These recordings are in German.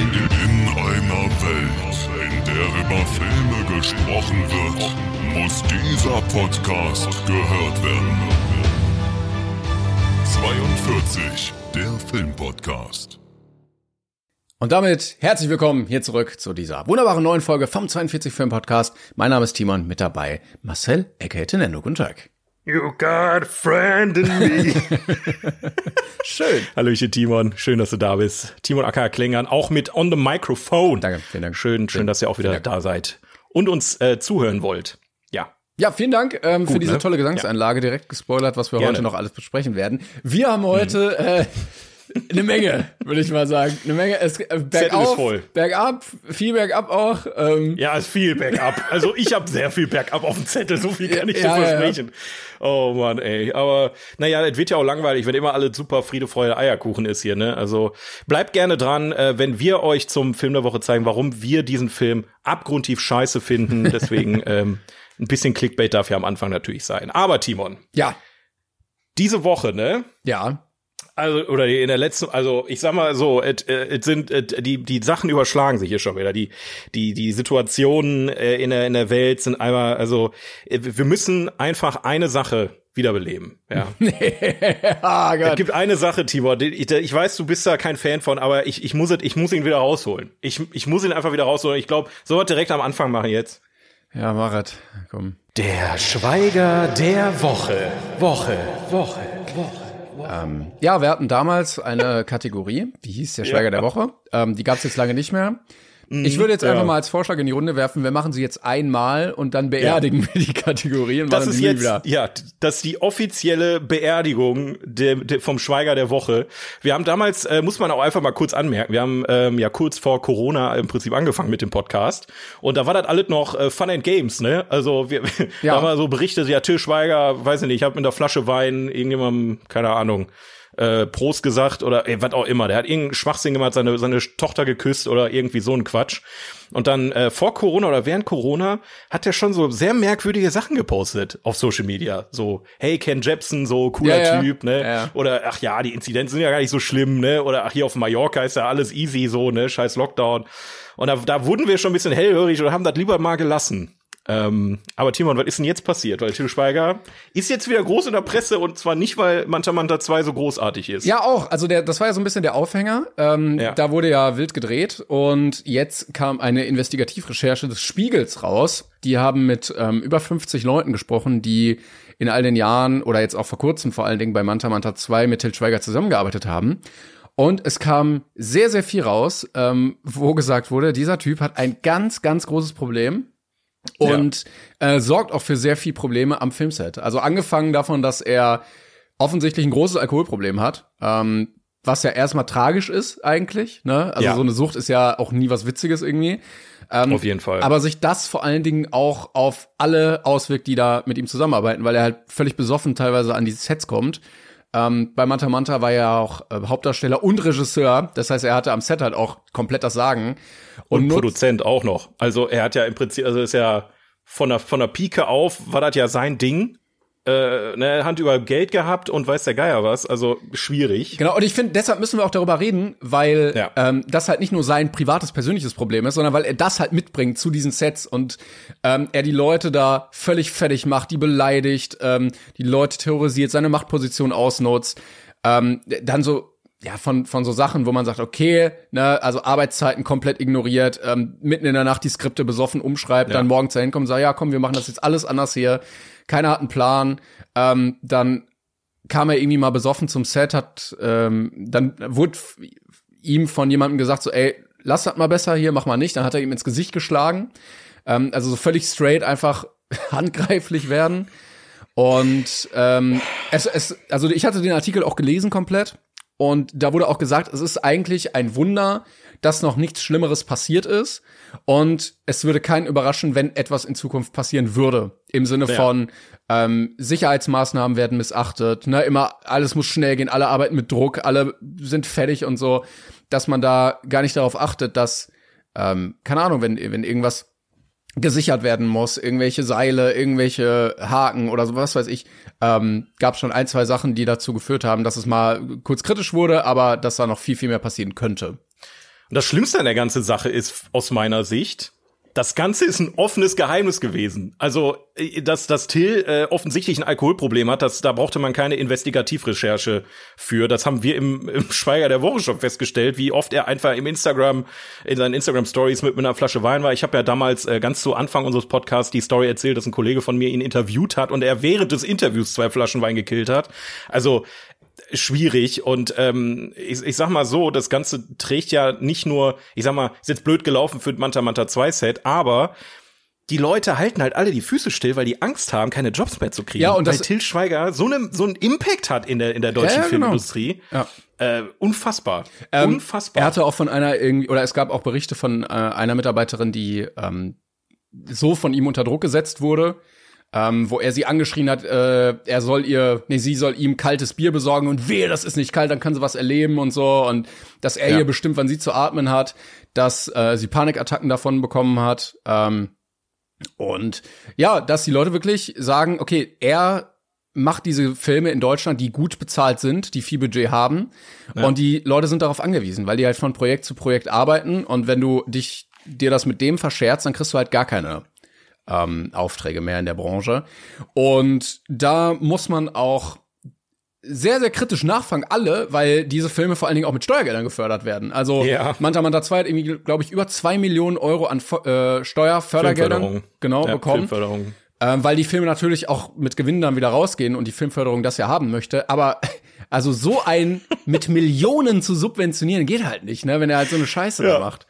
In einer Welt, in der über Filme gesprochen wird, muss dieser Podcast gehört werden. 42, der Filmpodcast. Und damit herzlich willkommen hier zurück zu dieser wunderbaren neuen Folge vom 42 Film Podcast. Mein Name ist Timon, mit dabei Marcel aka Tenendo. Guten Tag. You got a friend in me. Schön. Hallöchen Timon, schön, dass du da bist. Timon Acker Klingern, auch mit on the microphone. Danke, vielen Dank. Schön, schön, dass ihr auch wieder da seid und uns äh, zuhören wollt. Ja. Ja, vielen Dank ähm, für Gut, diese ne? tolle Gesangseinlage. Direkt gespoilert, was wir Gerne. heute noch alles besprechen werden. Wir haben heute äh, eine Menge, würde ich mal sagen. Eine Menge. Es, äh, bergauf, voll. bergab, viel bergab auch. Ähm, Ja, ist viel Backup. Also ich habe sehr viel Backup auf dem Zettel, so viel kann ich Ja, dir ja, versprechen. Oh Mann, ey. Aber naja, es wird ja auch langweilig, wenn immer alles super Friede, Freude, Eierkuchen ist hier, ne? Also bleibt gerne dran, äh, wenn wir euch zum Film der Woche zeigen, warum wir diesen Film abgrundtief scheiße finden. Deswegen ähm, ein bisschen Clickbait darf ja am Anfang natürlich sein. Aber Timon, ja, diese Woche, ne? ja. Also, oder in der letzten, also ich sag mal so, es es sind et, die die Sachen überschlagen sich hier schon wieder. Die die die Situationen äh, in der in der Welt sind einmal, also äh, wir müssen einfach eine Sache wiederbeleben. Ja. ah, es Gott. gibt eine Sache, Tibor. Ich, ich weiß, du bist da kein Fan von, aber ich ich muss es, ich muss ihn wieder rausholen. Ich ich muss ihn einfach wieder rausholen. Ich glaube, so was direkt am Anfang machen jetzt. Ja, Marat, komm. Der Schweiger der Woche. Woche. Woche. Ja, wir hatten damals eine Kategorie, die hieß der Schweiger der Woche. Ähm, die gab es jetzt lange nicht mehr. Ich würde jetzt ja. einfach mal als Vorschlag in die Runde werfen, wir machen sie jetzt einmal und dann beerdigen wir die Kategorie und Das ist jetzt, wieder. ja, das ist die offizielle Beerdigung der, der, vom Schweiger der Woche. Wir haben damals, äh, muss man auch einfach mal kurz anmerken, wir haben ähm, ja kurz vor Corona im Prinzip angefangen mit dem Podcast und da war das alles noch äh, Fun and Games, ne? Also wir, Ja. da haben wir so berichtet, ja, Till Schweiger, weiß ich nicht, ich habe mit einer Flasche Wein irgendjemandem, keine Ahnung, äh, Prost gesagt oder ey, was auch immer. Der hat irgendeinen Schwachsinn gemacht, seine, seine Tochter geküsst oder irgendwie so ein Quatsch. Und dann äh, vor Corona oder während Corona hat er schon so sehr merkwürdige Sachen gepostet auf Social Media. So, hey, Ken Jepsen, so cooler Ja, ja. Typ, ne? Ja. Oder ach ja, die Inzidenzen sind ja gar nicht so schlimm, ne? Oder ach hier auf Mallorca ist ja alles easy so, ne? Scheiß Lockdown. Und da, da wurden wir schon ein bisschen hellhörig oder haben das lieber mal gelassen. Ähm, aber Timon, was ist denn jetzt passiert? Weil Till Schweiger ist jetzt wieder groß in der Presse und zwar nicht, weil Manta Manta 2 so großartig ist. Ja, auch. Also der, das war ja so ein bisschen der Aufhänger. Ähm, Ja. Da wurde ja wild gedreht und jetzt kam eine Investigativrecherche des Spiegels raus. Die haben mit ähm, über 50 Leuten gesprochen, die in all den Jahren oder jetzt auch vor kurzem vor allen Dingen bei Manta Manta 2 mit Til Schweiger zusammengearbeitet haben. Und es kam sehr, sehr viel raus, ähm, wo gesagt wurde, dieser Typ hat ein ganz, ganz großes Problem und äh, sorgt auch für sehr viel Probleme am Filmset. Also angefangen davon, dass er offensichtlich ein großes Alkoholproblem hat, ähm, was ja erstmal tragisch ist eigentlich. Ne? Also Ja. so eine Sucht ist ja auch nie was Witziges irgendwie. Ähm, Auf jeden Fall. Aber sich das vor allen Dingen auch auf alle auswirkt, die da mit ihm zusammenarbeiten, weil er halt völlig besoffen teilweise an die Sets kommt. Ähm, bei Manta Manta war er ja auch äh, Hauptdarsteller und Regisseur. Das heißt, er hatte am Set halt auch komplett das Sagen. und nutzt- Produzent auch noch. Also er hat ja im Prinzip, also ist ja von der, von der Pike auf, war das ja sein Ding. Äh, ne, Hand über Geld gehabt und weiß der Geier was. Also schwierig. Genau, und ich finde, deshalb müssen wir auch darüber reden, weil Ja. ähm, das halt nicht nur sein privates, persönliches Problem ist, sondern weil er das halt mitbringt zu diesen Sets und ähm, er die Leute da völlig fertig macht, die beleidigt, ähm, die Leute terrorisiert, seine Machtposition ausnutzt, ähm, dann so ja, von, von so Sachen, wo man sagt, okay, ne, also Arbeitszeiten komplett ignoriert, ähm, mitten in der Nacht die Skripte besoffen umschreibt, Ja. dann morgens dahin kommt und sagt, ja, komm, wir machen das jetzt alles anders hier. Keiner hat einen Plan. Ähm, dann kam er irgendwie mal besoffen zum Set, hat, ähm, dann wurde ihm von jemandem gesagt, so, ey, lass das mal besser hier, mach mal nicht. Dann hat er ihm ins Gesicht geschlagen. Ähm, also so völlig straight einfach handgreiflich werden. Und ähm, es, es, also ich hatte den Artikel auch gelesen komplett und da wurde auch gesagt, es ist eigentlich ein Wunder, dass noch nichts Schlimmeres passiert ist. Und es würde keinen überraschen, wenn etwas in Zukunft passieren würde. Im Sinne ja. von ähm, Sicherheitsmaßnahmen werden missachtet, ne, immer alles muss schnell gehen, alle arbeiten mit Druck, alle sind fertig und so, dass man da gar nicht darauf achtet, dass, ähm, keine Ahnung, wenn, wenn irgendwas gesichert werden muss, irgendwelche Seile, irgendwelche Haken oder so, was weiß ich, ähm, gab schon ein, zwei Sachen, die dazu geführt haben, dass es mal kurz kritisch wurde, aber dass da noch viel, viel mehr passieren könnte. Und das Schlimmste an der ganzen Sache ist aus meiner Sicht, das Ganze ist ein offenes Geheimnis gewesen. Also, äh, dass, dass Till äh, offensichtlich ein Alkoholproblem hat, das, da brauchte man keine Investigativrecherche für. Das haben wir im, im Schweiger der Woche schon festgestellt, wie oft er einfach im Instagram, in seinen Instagram-Stories mit, mit einer Flasche Wein war. Ich habe ja damals äh, ganz zu Anfang unseres Podcasts die Story erzählt, dass ein Kollege von mir ihn interviewt hat und er während des Interviews zwei Flaschen Wein gekillt hat. Also, schwierig und ähm, ich, ich sag mal so, das Ganze trägt ja nicht nur, ich sag mal, ist jetzt blöd gelaufen für Manta Manta 2 Set, aber die Leute halten halt alle die Füße still, weil die Angst haben, keine Jobs mehr zu kriegen. Ja, und weil Till Schweiger so einen so einen Impact hat in der in der deutschen ja, ja, genau. Filmindustrie. Ja. Äh, unfassbar. Ähm, unfassbar. Er hatte auch von einer irgendwie oder es gab auch Berichte von äh, einer Mitarbeiterin, die ähm, so von ihm unter Druck gesetzt wurde, ähm, wo er sie angeschrien hat, äh, er soll ihr, nee, sie soll ihm kaltes Bier besorgen und wehe, das ist nicht kalt, dann kann sie was erleben und so und dass er ja. ihr bestimmt, wann sie zu atmen hat, dass äh, sie Panikattacken davon bekommen hat ähm, und ja, dass die Leute wirklich sagen, okay, er macht diese Filme in Deutschland, die gut bezahlt sind, die viel Budget haben ja. und die Leute sind darauf angewiesen, weil die halt von Projekt zu Projekt arbeiten und wenn du dich dir das mit dem verscherzt, dann kriegst du halt gar keine ähm, Aufträge mehr in der Branche. Und da muss man auch sehr, sehr kritisch nachfangen, alle, weil diese Filme vor allen Dingen auch mit Steuergeldern gefördert werden. Also ja. Manta Manta 2 hat irgendwie, glaube ich, über zwei Millionen Euro an äh, Steuerfördergeldern genau ja, bekommen. Ähm, weil die Filme natürlich auch mit Gewinnen dann wieder rausgehen und die Filmförderung das ja haben möchte. Aber also so ein mit Millionen zu subventionieren geht halt nicht, ne, wenn er halt so eine Scheiße ja. macht.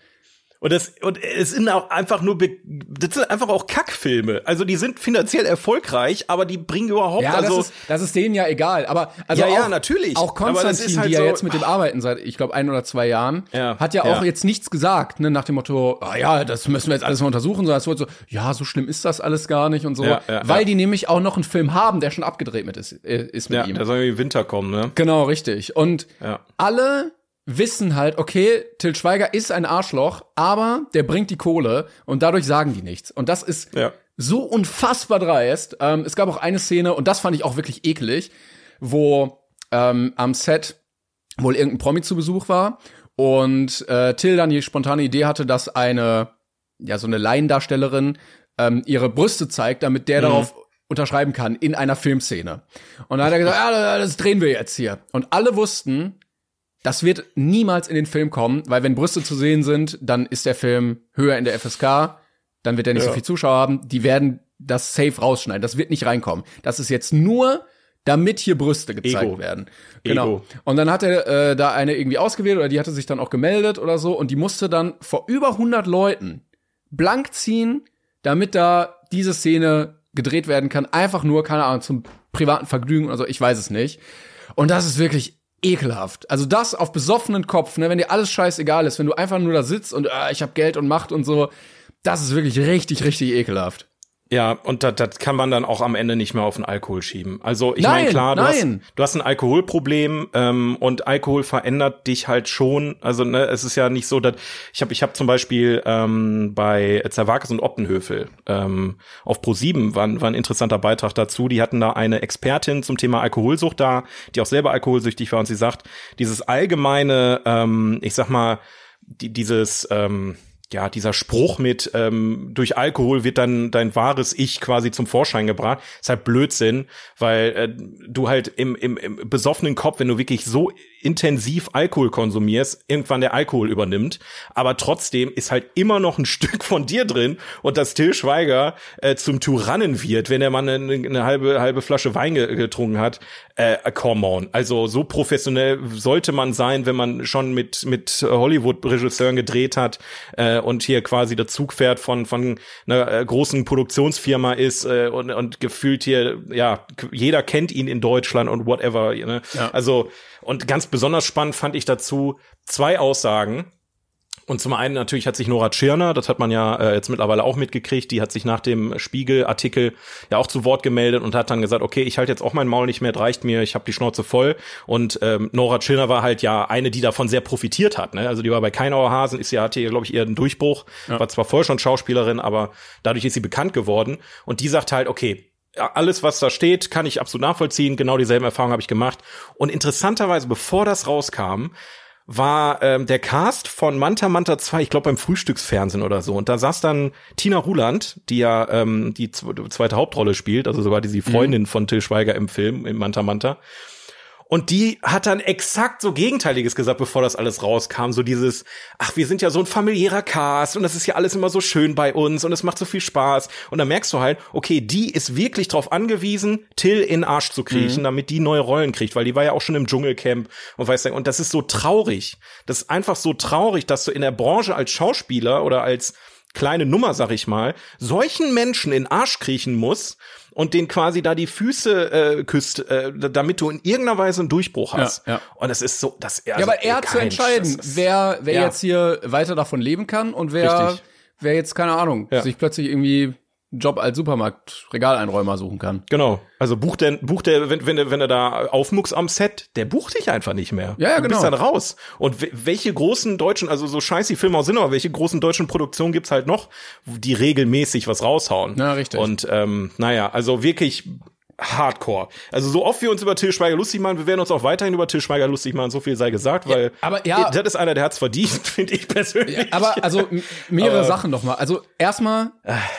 Und das, und es sind auch einfach nur, das sind einfach auch Kackfilme. Also die sind finanziell erfolgreich, aber die bringen überhaupt, ja, also. Das ist, das ist denen ja egal. Aber, also ja, auch, ja, natürlich. Auch Konstantin, halt die ja so jetzt mit dem arbeiten seit, ich glaube, ein oder zwei Jahren, ja, hat ja auch ja. jetzt nichts gesagt, ne, nach dem Motto, ah ja, das müssen wir jetzt alles mal untersuchen, sondern es wurde so, ja, so schlimm ist das alles gar nicht und so. Weil die nämlich auch noch einen Film haben, der schon abgedreht mit ist, äh, ist mit ja, ihm. Ja, der soll irgendwie Winter kommen, ne? Genau, richtig. Und alle wissen halt, okay, Till Schweiger ist ein Arschloch, aber der bringt die Kohle und dadurch sagen die nichts. Und das ist ja. so unfassbar dreist. Ähm, es gab auch eine Szene, und das fand ich auch wirklich eklig, wo ähm, am Set wohl irgendein Promi zu Besuch war und äh, Till dann die spontane Idee hatte, dass eine, ja, so eine Laiendarstellerin ähm, ihre Brüste zeigt, damit der mhm. darauf unterschreiben kann in einer Filmszene. Und dann hat er gesagt, ja, das drehen wir jetzt hier. Und alle wussten, das wird niemals in den Film kommen, weil wenn Brüste zu sehen sind, dann ist der Film höher in der FSK, dann wird er nicht ja. so viel Zuschauer haben. Die werden das safe rausschneiden. Das wird nicht reinkommen. Das ist jetzt nur, damit hier Brüste gezeigt Ego. werden. Genau. Ego. Und dann hat er äh, da eine irgendwie ausgewählt oder die hatte sich dann auch gemeldet oder so und die musste dann vor über 100 Leuten blank ziehen, damit da diese Szene gedreht werden kann. Einfach nur, keine Ahnung, zum privaten Vergnügen oder so. Ich weiß es nicht. Und das ist wirklich ekelhaft. Also das auf besoffenen Kopf, ne, wenn dir alles scheißegal ist, wenn du einfach nur da sitzt und äh, ich habe Geld und Macht und so, das ist wirklich richtig, richtig ekelhaft. Ja, und das, das kann man dann auch am Ende nicht mehr auf den Alkohol schieben. Also ich meine, klar, du hast, du hast ein Alkoholproblem ähm, und Alkohol verändert dich halt schon. Also ne, es ist ja nicht so, dass ich habe ich hab zum Beispiel ähm, bei Zerwakis und Optenhöfel ähm, auf Pro7 war, war ein interessanter Beitrag dazu. Die hatten da eine Expertin zum Thema Alkoholsucht da, die auch selber alkoholsüchtig war und sie sagt, dieses allgemeine, ähm, ich sag mal, die, dieses ähm, ja, dieser Spruch mit ähm, durch Alkohol wird dann dein wahres Ich quasi zum Vorschein gebracht, ist halt Blödsinn, weil äh, du halt im, im, im besoffenen Kopf, wenn du wirklich so intensiv Alkohol konsumierst, irgendwann der Alkohol übernimmt. Aber trotzdem ist halt immer noch ein Stück von dir drin und dass Till Schweiger äh, zum Tyrannen wird, wenn er mal eine, eine halbe, halbe Flasche Wein getrunken hat. Äh, come on. Also so professionell sollte man sein, wenn man schon mit, mit Hollywood-Regisseuren gedreht hat äh, und hier quasi der Zugpferd von von einer äh, großen Produktionsfirma ist äh, und und gefühlt hier ja jeder kennt ihn in Deutschland und whatever. Ne? Ja. Also und ganz besonders spannend fand ich dazu zwei Aussagen. Und zum einen natürlich hat sich Nora Tschirner, das hat man ja äh, jetzt mittlerweile auch mitgekriegt, die hat sich nach dem Spiegel-Artikel ja auch zu Wort gemeldet und hat dann gesagt, okay, ich halte jetzt auch mein Maul nicht mehr, das reicht mir, ich habe die Schnauze voll. Und ähm, Nora Tschirner war halt ja eine, die davon sehr profitiert hat. Ne? Also die war bei Keinauer Hasen, ist ja, hatte glaube ich, eher einen Durchbruch, war zwar vorher schon Schauspielerin, aber dadurch ist sie bekannt geworden. Und die sagt halt, okay, ja, alles, was da steht, kann ich absolut nachvollziehen. Genau dieselben Erfahrungen habe ich gemacht. Und interessanterweise, bevor das rauskam, war ähm, der Cast von Manta Manta 2, ich glaube beim Frühstücksfernsehen oder so. Und da saß dann Tina Ruland, die ja ähm, die zweite Hauptrolle spielt, also sogar die Freundin von Till Schweiger im Film, im Manta Manta. Und die hat dann exakt so Gegenteiliges gesagt, bevor das alles rauskam. So dieses, ach, wir sind ja so ein familiärer Cast und das ist ja alles immer so schön bei uns und es macht so viel Spaß. Und dann merkst du halt, okay, die ist wirklich drauf angewiesen, Till in Arsch zu kriechen, damit die neue Rollen kriegt, weil die war ja auch schon im Dschungelcamp und weißt du, und das ist so traurig. Das ist einfach so traurig, dass du in der Branche als Schauspieler oder als kleine Nummer, sag ich mal, solchen Menschen in Arsch kriechen muss und den quasi da die Füße äh, küsst, äh, damit du in irgendeiner Weise einen Durchbruch hast. Ja, ja. Und das ist so, das Ja, aber er hat zu entscheiden, wer, wer Ja. jetzt hier weiter davon leben kann und wer, Richtig. wer jetzt, keine Ahnung, Ja. sich plötzlich irgendwie Job als Supermarkt-Regaleinräumer suchen kann. Genau. Also bucht der, bucht der, wenn, wenn, er- wenn er da aufmucks am Set, der bucht dich einfach nicht mehr. Ja, ja, du bist genau. dann raus. Und we- welche großen deutschen, also so scheiß die Filme auch sind, aber welche großen deutschen Produktionen gibt's halt noch, die regelmäßig was raushauen? Ja, richtig. Und ähm, naja, also wirklich Hardcore. Also so oft wir uns über Till Schweiger lustig machen, wir werden uns auch weiterhin über Till Schweiger lustig machen, so viel sei gesagt, weil aber ja- das ist einer, der hat's verdient, finde ich persönlich. Aber also mehrere Sachen nochmal. Also erstmal,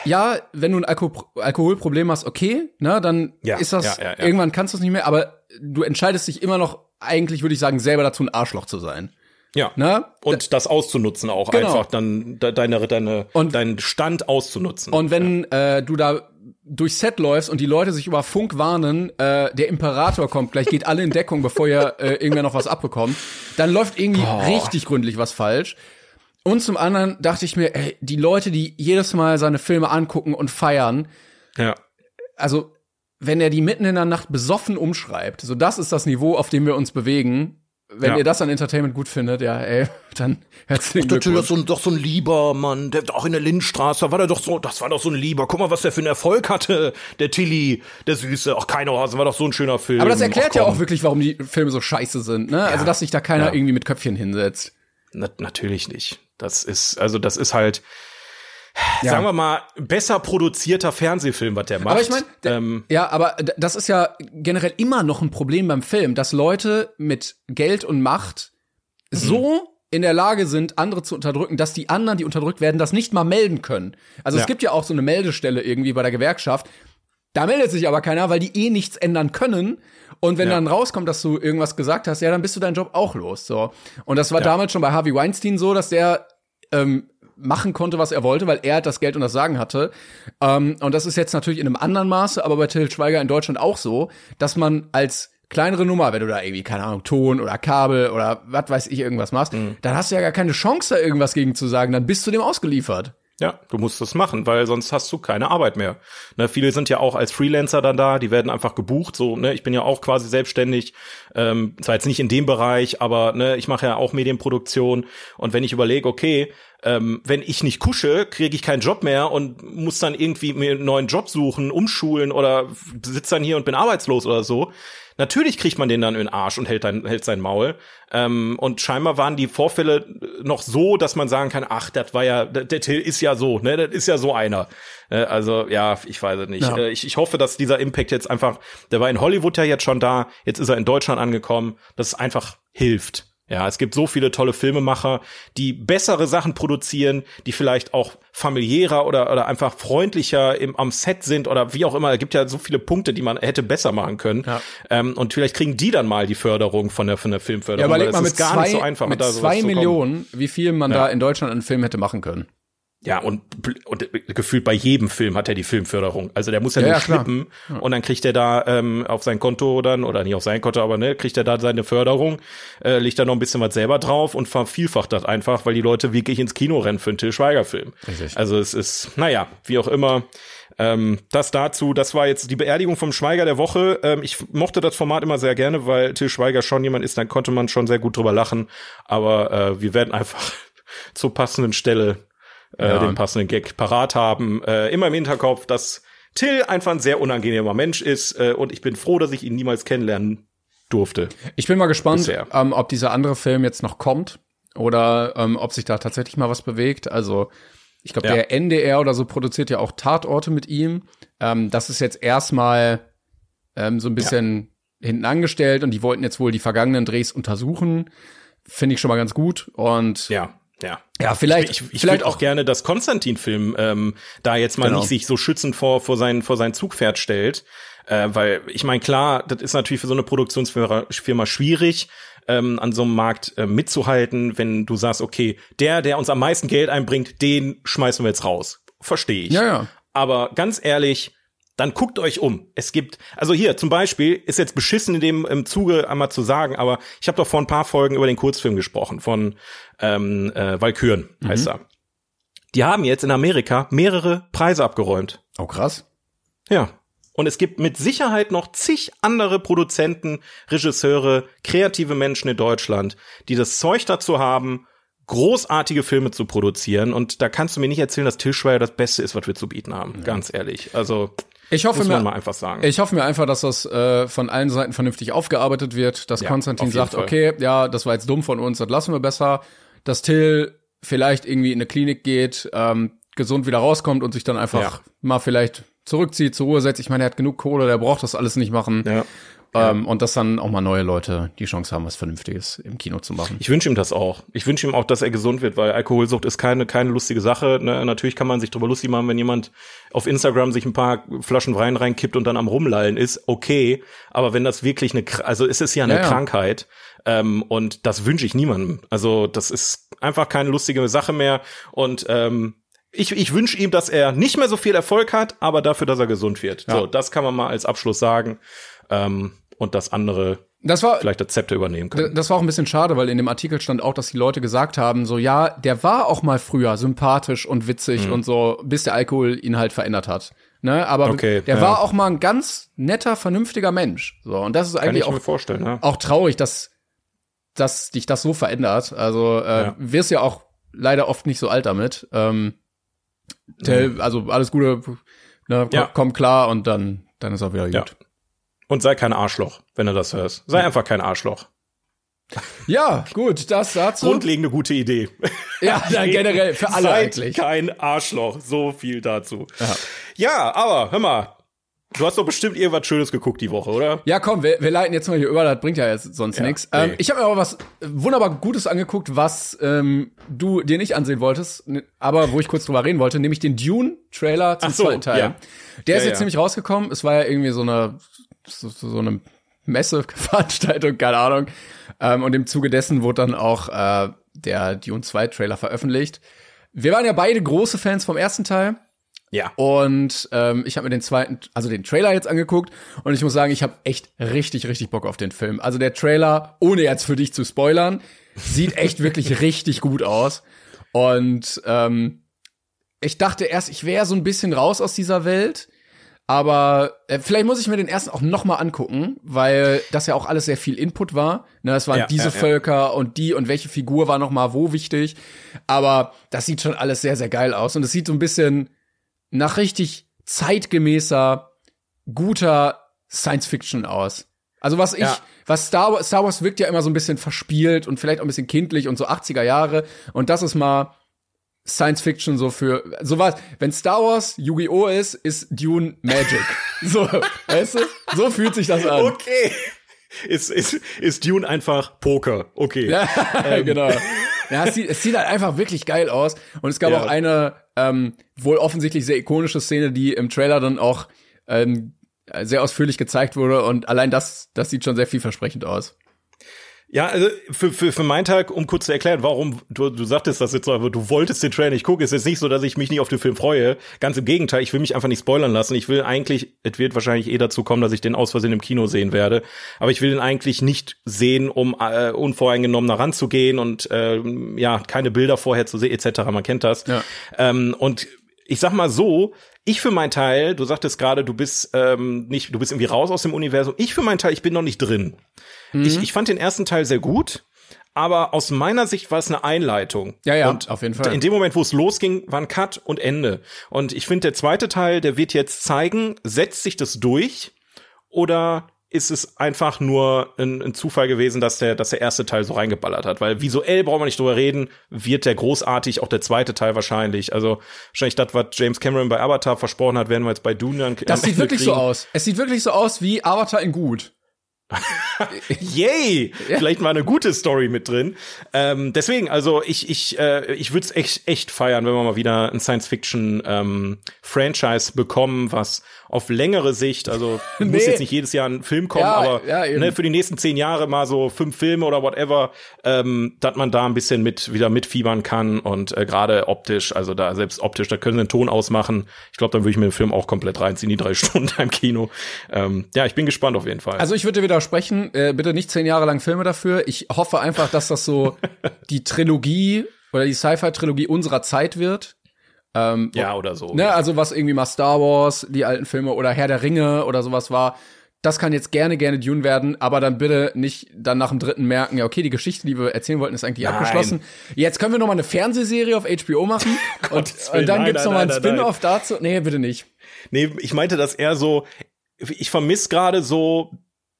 ja, wenn du ein Alko Alkoholproblem hast, okay, ne, dann Ja, ist das, ja, ja, ja. irgendwann kannst du es nicht mehr, aber du entscheidest dich immer noch, eigentlich würde ich sagen, selber dazu ein Arschloch zu sein. ja. Ne? Und das auszunutzen auch Genau. einfach, dann de deine, deine, Und- deinen Stand auszunutzen. Und wenn äh, du da durchs Set läufst und die Leute sich über Funk warnen, äh, der Imperator kommt, gleich geht alle in Deckung, bevor ihr äh, irgendwer noch was abbekommt, dann läuft irgendwie richtig gründlich was falsch. Und zum anderen dachte ich mir, ey, die Leute, die jedes Mal seine Filme angucken und feiern, ja. also wenn er die mitten in der Nacht besoffen umschreibt, so das ist das Niveau, auf dem wir uns bewegen. Wenn Ja. ihr das an Entertainment gut findet, ja, ey, dann herzlichen Till Glückwunsch. ist so ein, doch so ein lieber Mann, der auch in der Lindstraße, war der doch so, das war doch so ein lieber. Guck mal, was der für einen Erfolg hatte, der Tilly, der Süße. Ach, keine Hase, war doch so ein schöner Film. Aber das erklärt Ach, ja auch wirklich, warum die Filme so scheiße sind, ne? Also, dass sich da keiner Ja. irgendwie mit Köpfchen hinsetzt. Na, natürlich nicht. Das ist, also das ist halt, sagen wir mal, besser produzierter Fernsehfilm, was der macht. Aber ich meine, ähm, ja, aber das ist ja generell immer noch ein Problem beim Film, dass Leute mit Geld und Macht Mhm. so in der Lage sind, andere zu unterdrücken, dass die anderen, die unterdrückt werden, das nicht mal melden können. Also Ja. es gibt ja auch so eine Meldestelle irgendwie bei der Gewerkschaft. Da meldet sich aber keiner, weil die eh nichts ändern können. Und wenn Ja. dann rauskommt, dass du irgendwas gesagt hast, ja, dann bist du deinen Job auch los. So. Und das war Ja. damals schon bei Harvey Weinstein so, dass der ähm, machen konnte, was er wollte, weil er das Geld und das Sagen hatte. Ähm, und das ist jetzt natürlich in einem anderen Maße, aber bei Till Schweiger in Deutschland auch so, dass man als kleinere Nummer, wenn du da irgendwie, keine Ahnung, Ton oder Kabel oder was weiß ich, irgendwas machst, Mhm. dann hast du ja gar keine Chance, da irgendwas gegen zu sagen, dann bist du dem ausgeliefert. Ja, du musst das machen, weil sonst hast du keine Arbeit mehr. Ne, viele sind ja auch als Freelancer dann da, die werden einfach gebucht. So, ne, ich bin ja auch quasi selbstständig, ähm, zwar jetzt nicht in dem Bereich, aber ne, ich mache ja auch Medienproduktion. Und wenn ich überlege, okay, ähm, wenn ich nicht kusche, kriege ich keinen Job mehr und muss dann irgendwie mir einen neuen Job suchen, umschulen oder sitze dann hier und bin arbeitslos oder so. Natürlich kriegt man den dann in den Arsch und hält, dann, hält sein Maul. Ähm, und scheinbar waren die Vorfälle noch so, dass man sagen kann, ach, das war ja, der, Till ist ja so, ne, das ist ja so einer. Äh, also, ja, ich weiß es nicht. Ja. Äh, ich, ich hoffe, dass dieser Impact jetzt einfach, der war in Hollywood ja jetzt schon da, jetzt ist er in Deutschland angekommen, dass es einfach hilft. Ja, es gibt so viele tolle Filmemacher, die bessere Sachen produzieren, die vielleicht auch familiärer oder, oder einfach freundlicher im, am Set sind oder wie auch immer. Es gibt ja so viele Punkte, die man hätte besser machen können. Ja. Ähm, und vielleicht kriegen die dann mal die Förderung von der, von der Ja, Filmförderung. überleg weil mal es mit ist gar zwei, nicht so einfach, mit zwei. Millionen, wie viel man Ja. da in Deutschland einen Film hätte machen können. Ja, und, und gefühlt bei jedem Film hat er die Filmförderung. Also der muss ja, Ja, nur ja, schnippen und dann kriegt er da ähm, auf sein Konto dann, oder nicht auf sein Konto, aber ne, kriegt er da seine Förderung, äh, legt da noch ein bisschen was selber drauf und vervielfacht das einfach, weil die Leute wirklich ins Kino rennen für einen Till Schweiger-Film. Also es ist, naja, wie auch immer. Ähm, das dazu, das war jetzt die Beerdigung vom Schweiger der Woche. Ähm, ich mochte das Format immer sehr gerne, weil Till Schweiger schon jemand ist, dann konnte man schon sehr gut drüber lachen. Aber äh, wir werden einfach zur passenden Stelle äh, Ja. den passenden Gag parat haben. Äh, immer im Hinterkopf, dass Till einfach ein sehr unangenehmer Mensch ist äh, und ich bin froh, dass ich ihn niemals kennenlernen durfte. Ich bin mal gespannt, ähm, ob dieser andere Film jetzt noch kommt oder ähm, ob sich da tatsächlich mal was bewegt. Also ich glaube, Ja. der NDR oder so produziert ja auch Tatorte mit ihm. Ähm, das ist jetzt erstmal ähm, so ein bisschen hinten angestellt und die wollten jetzt wohl die vergangenen Drehs untersuchen. Finde ich schon mal ganz gut. Und Ja, ja. ja, vielleicht, Ich, ich vielleicht würde auch gerne, dass Konstantin-Film ähm, da jetzt mal Genau. nicht sich so schützend vor, vor, sein, vor sein Zugpferd stellt. Äh, weil ich meine, klar, das ist natürlich für so eine Produktionsfirma Firma schwierig, ähm, an so einem Markt äh, mitzuhalten, wenn du sagst, okay, der, der uns am meisten Geld einbringt, den schmeißen wir jetzt raus. Verstehe ich. Ja, ja. Aber ganz ehrlich, dann guckt euch um. Es gibt, also hier zum Beispiel, ist jetzt beschissen in dem im Zuge einmal zu sagen, aber ich habe doch vor ein paar Folgen über den Kurzfilm gesprochen von ähm, äh, Valkyren, heißt er. Die haben jetzt in Amerika mehrere Preise abgeräumt. Oh, krass. Ja. Und es gibt mit Sicherheit noch zig andere Produzenten, Regisseure, kreative Menschen in Deutschland, die das Zeug dazu haben, großartige Filme zu produzieren. Und da kannst du mir nicht erzählen, dass Till Schweiger das Beste ist, was wir zu bieten haben. Ganz ehrlich. Also Ich hoffe mir. Ich hoffe mir einfach, dass das äh, von allen Seiten vernünftig aufgearbeitet wird, dass Ja, Konstantin sagt, Fall. okay, ja, das war jetzt dumm von uns, das lassen wir besser, dass Till vielleicht irgendwie in eine Klinik geht, ähm, gesund wieder rauskommt und sich dann einfach Ja. mal vielleicht zurückzieht, zur Ruhe setzt. Ich meine, er hat genug Kohle, der braucht das alles nicht machen. ja. Ähm, und dass dann auch mal neue Leute die Chance haben, was Vernünftiges im Kino zu machen. Ich wünsche ihm das auch. Ich wünsche ihm auch, dass er gesund wird, weil Alkoholsucht ist keine, keine lustige Sache. Ne? Natürlich kann man sich drüber lustig machen, wenn jemand auf Instagram sich ein paar Flaschen Wein reinkippt und dann am Rumlallen ist, okay. Aber wenn das wirklich eine, also es ist ja eine Ja, ja. Krankheit. Ähm, und das wünsche ich niemandem. Also das ist einfach keine lustige Sache mehr. Und ähm, ich, ich wünsche ihm, dass er nicht mehr so viel Erfolg hat, aber dafür, dass er gesund wird. Ja. So, das kann man mal als Abschluss sagen. Ähm, und dass andere Das war, vielleicht das Zepter übernehmen können. Das war auch ein bisschen schade, weil in dem Artikel stand auch, dass die Leute gesagt haben, so ja, der war auch mal früher sympathisch und witzig Mhm. und so, bis der Alkohol ihn halt verändert hat. Ne, aber Okay, der ja. war auch mal ein ganz netter, vernünftiger Mensch. So und das ist Kann eigentlich ich mir auch, vorstellen, ne? auch traurig, dass dass dich das so verändert. Also äh, Ja. wirst ja auch leider oft nicht so alt damit. Ähm, Tell, also alles Gute, ne, Ja. komm klar und dann dann ist auch wieder gut. Ja. Und sei kein Arschloch, wenn du das hörst. Sei einfach kein Arschloch. Ja, gut, das dazu. Grundlegende gute Idee. ja, dann generell für alle Seid eigentlich. kein Arschloch. So viel dazu. Ja. Ja, aber hör mal. Du hast doch bestimmt irgendwas Schönes geguckt die Woche, oder? Ja, komm, wir, wir leiten jetzt mal hier über, das bringt ja jetzt sonst Ja, nichts. nee. Ähm, ich habe mir aber was wunderbar Gutes angeguckt, was ähm, du dir nicht ansehen wolltest, aber wo ich kurz drüber reden wollte, nämlich den Dune-Trailer zum so, zweiten Teil. ja. Der ist Ja, jetzt ja. nämlich rausgekommen. Es war ja irgendwie so eine so, so eine Messeveranstaltung, keine Ahnung. Ähm, und im Zuge dessen wurde dann auch äh, der Dune 2 Trailer veröffentlicht. Wir waren ja beide große Fans vom ersten Teil. Ja. Und ähm, ich habe mir den zweiten, also den Trailer jetzt angeguckt und ich muss sagen, ich habe echt richtig, richtig Bock auf den Film. Also der Trailer, ohne jetzt für dich zu spoilern, sieht echt wirklich richtig gut aus. Und ähm, ich dachte erst, ich wäre so ein bisschen raus aus dieser Welt. Aber äh, vielleicht muss ich mir den ersten auch noch mal angucken, weil das ja auch alles sehr viel Input war. Ne, es waren Ja, diese ja, ja. Völker und die und welche Figur war noch mal wo wichtig. Aber das sieht schon alles sehr, sehr geil aus. Und es sieht so ein bisschen nach richtig zeitgemäßer, guter Science Fiction aus. Also was ich, was Star Wars, Star Wars wirkt ja immer so ein bisschen verspielt und vielleicht auch ein bisschen kindlich und so 80er Jahre. Und das ist mal Science Fiction so für, so was, wenn Star Wars Yu-Gi-Oh! ist, ist Dune Magic. so, weißt du? So fühlt sich das an. Okay. Ist, ist, ist Dune einfach Poker. Okay. Ja, genau. Ja, es sieht, es sieht halt einfach wirklich geil aus. Und es gab Ja. auch eine ähm, wohl offensichtlich sehr ikonische Szene, die im Trailer dann auch ähm, sehr ausführlich gezeigt wurde. Und allein das, das sieht schon sehr vielversprechend aus. Ja, also für, für, für meinen Tag, um kurz zu erklären, warum du, du sagtest das jetzt so, aber du wolltest den Trailer nicht gucken, ist jetzt nicht so, dass ich mich nicht auf den Film freue. Ganz im Gegenteil, ich will mich einfach nicht spoilern lassen. Ich will eigentlich, es wird wahrscheinlich eh dazu kommen, dass ich den aus Versehen im Kino sehen werde, aber ich will den eigentlich nicht sehen, um äh, unvoreingenommen ranzugehen und äh, ja, keine Bilder vorher zu sehen, etc. Man kennt das. Ja. Ähm, und ich sag mal so, ich für meinen Teil, du sagtest gerade, du bist ähm, nicht, du bist irgendwie raus aus dem Universum. Ich für meinen Teil, ich bin noch nicht drin. Mhm. Ich, ich fand den ersten Teil sehr gut, aber aus meiner Sicht war es eine Einleitung. Ja, ja, und auf jeden Fall. In dem Moment, wo es losging, war ein Cut und Ende. Und ich finde, der zweite Teil, der wird jetzt zeigen, setzt sich das durch oder ist es einfach nur ein, ein Zufall gewesen, dass der, dass der erste Teil so reingeballert hat. Weil visuell brauchen wir nicht drüber reden, wird der großartig, auch der zweite Teil wahrscheinlich. Also wahrscheinlich das, was James Cameron bei Avatar versprochen hat, werden wir jetzt bei Dune dann Das sieht wirklich so kriegen. aus. Es sieht wirklich so aus wie Avatar in gut. Yay! Vielleicht mal eine gute Story mit drin. Ähm, deswegen, also ich, ich, äh, ich würde es echt, echt feiern, wenn wir mal wieder ein Science-Fiction-Franchise bekommen, was auf längere Sicht, also Nee. muss jetzt nicht jedes Jahr ein Film kommen, Ja, aber ja, ne, für die nächsten zehn Jahre mal so fünf Filme oder whatever, ähm, dass man da ein bisschen mit wieder mitfiebern kann und äh, gerade optisch, also da selbst optisch, da können sie den Ton ausmachen. Ich glaube, dann würde ich mir den Film auch komplett reinziehen, die drei Stunden im Kino. Ähm, ja, ich bin gespannt auf jeden Fall. Also ich würde dir widersprechen, äh, bitte nicht zehn Jahre lang Filme dafür. Ich hoffe einfach, dass das so die Trilogie oder die Sci-Fi-Trilogie unserer Zeit wird. Ähm, ja, oder so. Ne, also was irgendwie mal Star Wars, die alten Filme oder Herr der Ringe oder sowas war. Das kann jetzt gerne, gerne Dune werden, aber dann bitte nicht dann nach dem dritten merken, ja, okay, die Geschichte, die wir erzählen wollten, ist eigentlich Nein. abgeschlossen. Jetzt können wir noch mal eine Fernsehserie auf HBO machen und, und dann Willen, gibt's nein, noch mal ein nein, nein, Spin-off dazu. Nee, bitte nicht. Nee, ich meinte das eher so, ich vermisse gerade so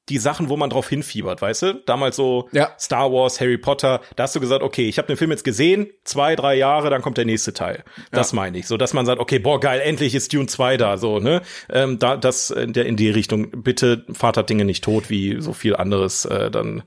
die Sachen, wo man drauf hinfiebert, weißt du? Damals so Ja. Star Wars, Harry Potter, da hast du gesagt, okay, ich habe den Film jetzt gesehen, zwei, drei Jahre, dann kommt der nächste Teil. Das meine ich. So, dass man sagt, okay, boah, geil, endlich ist Dune 2 da, so, ne? Ähm, da, das in, der, in die Richtung, bitte das Dinge nicht tot, wie so viel anderes, äh, dann,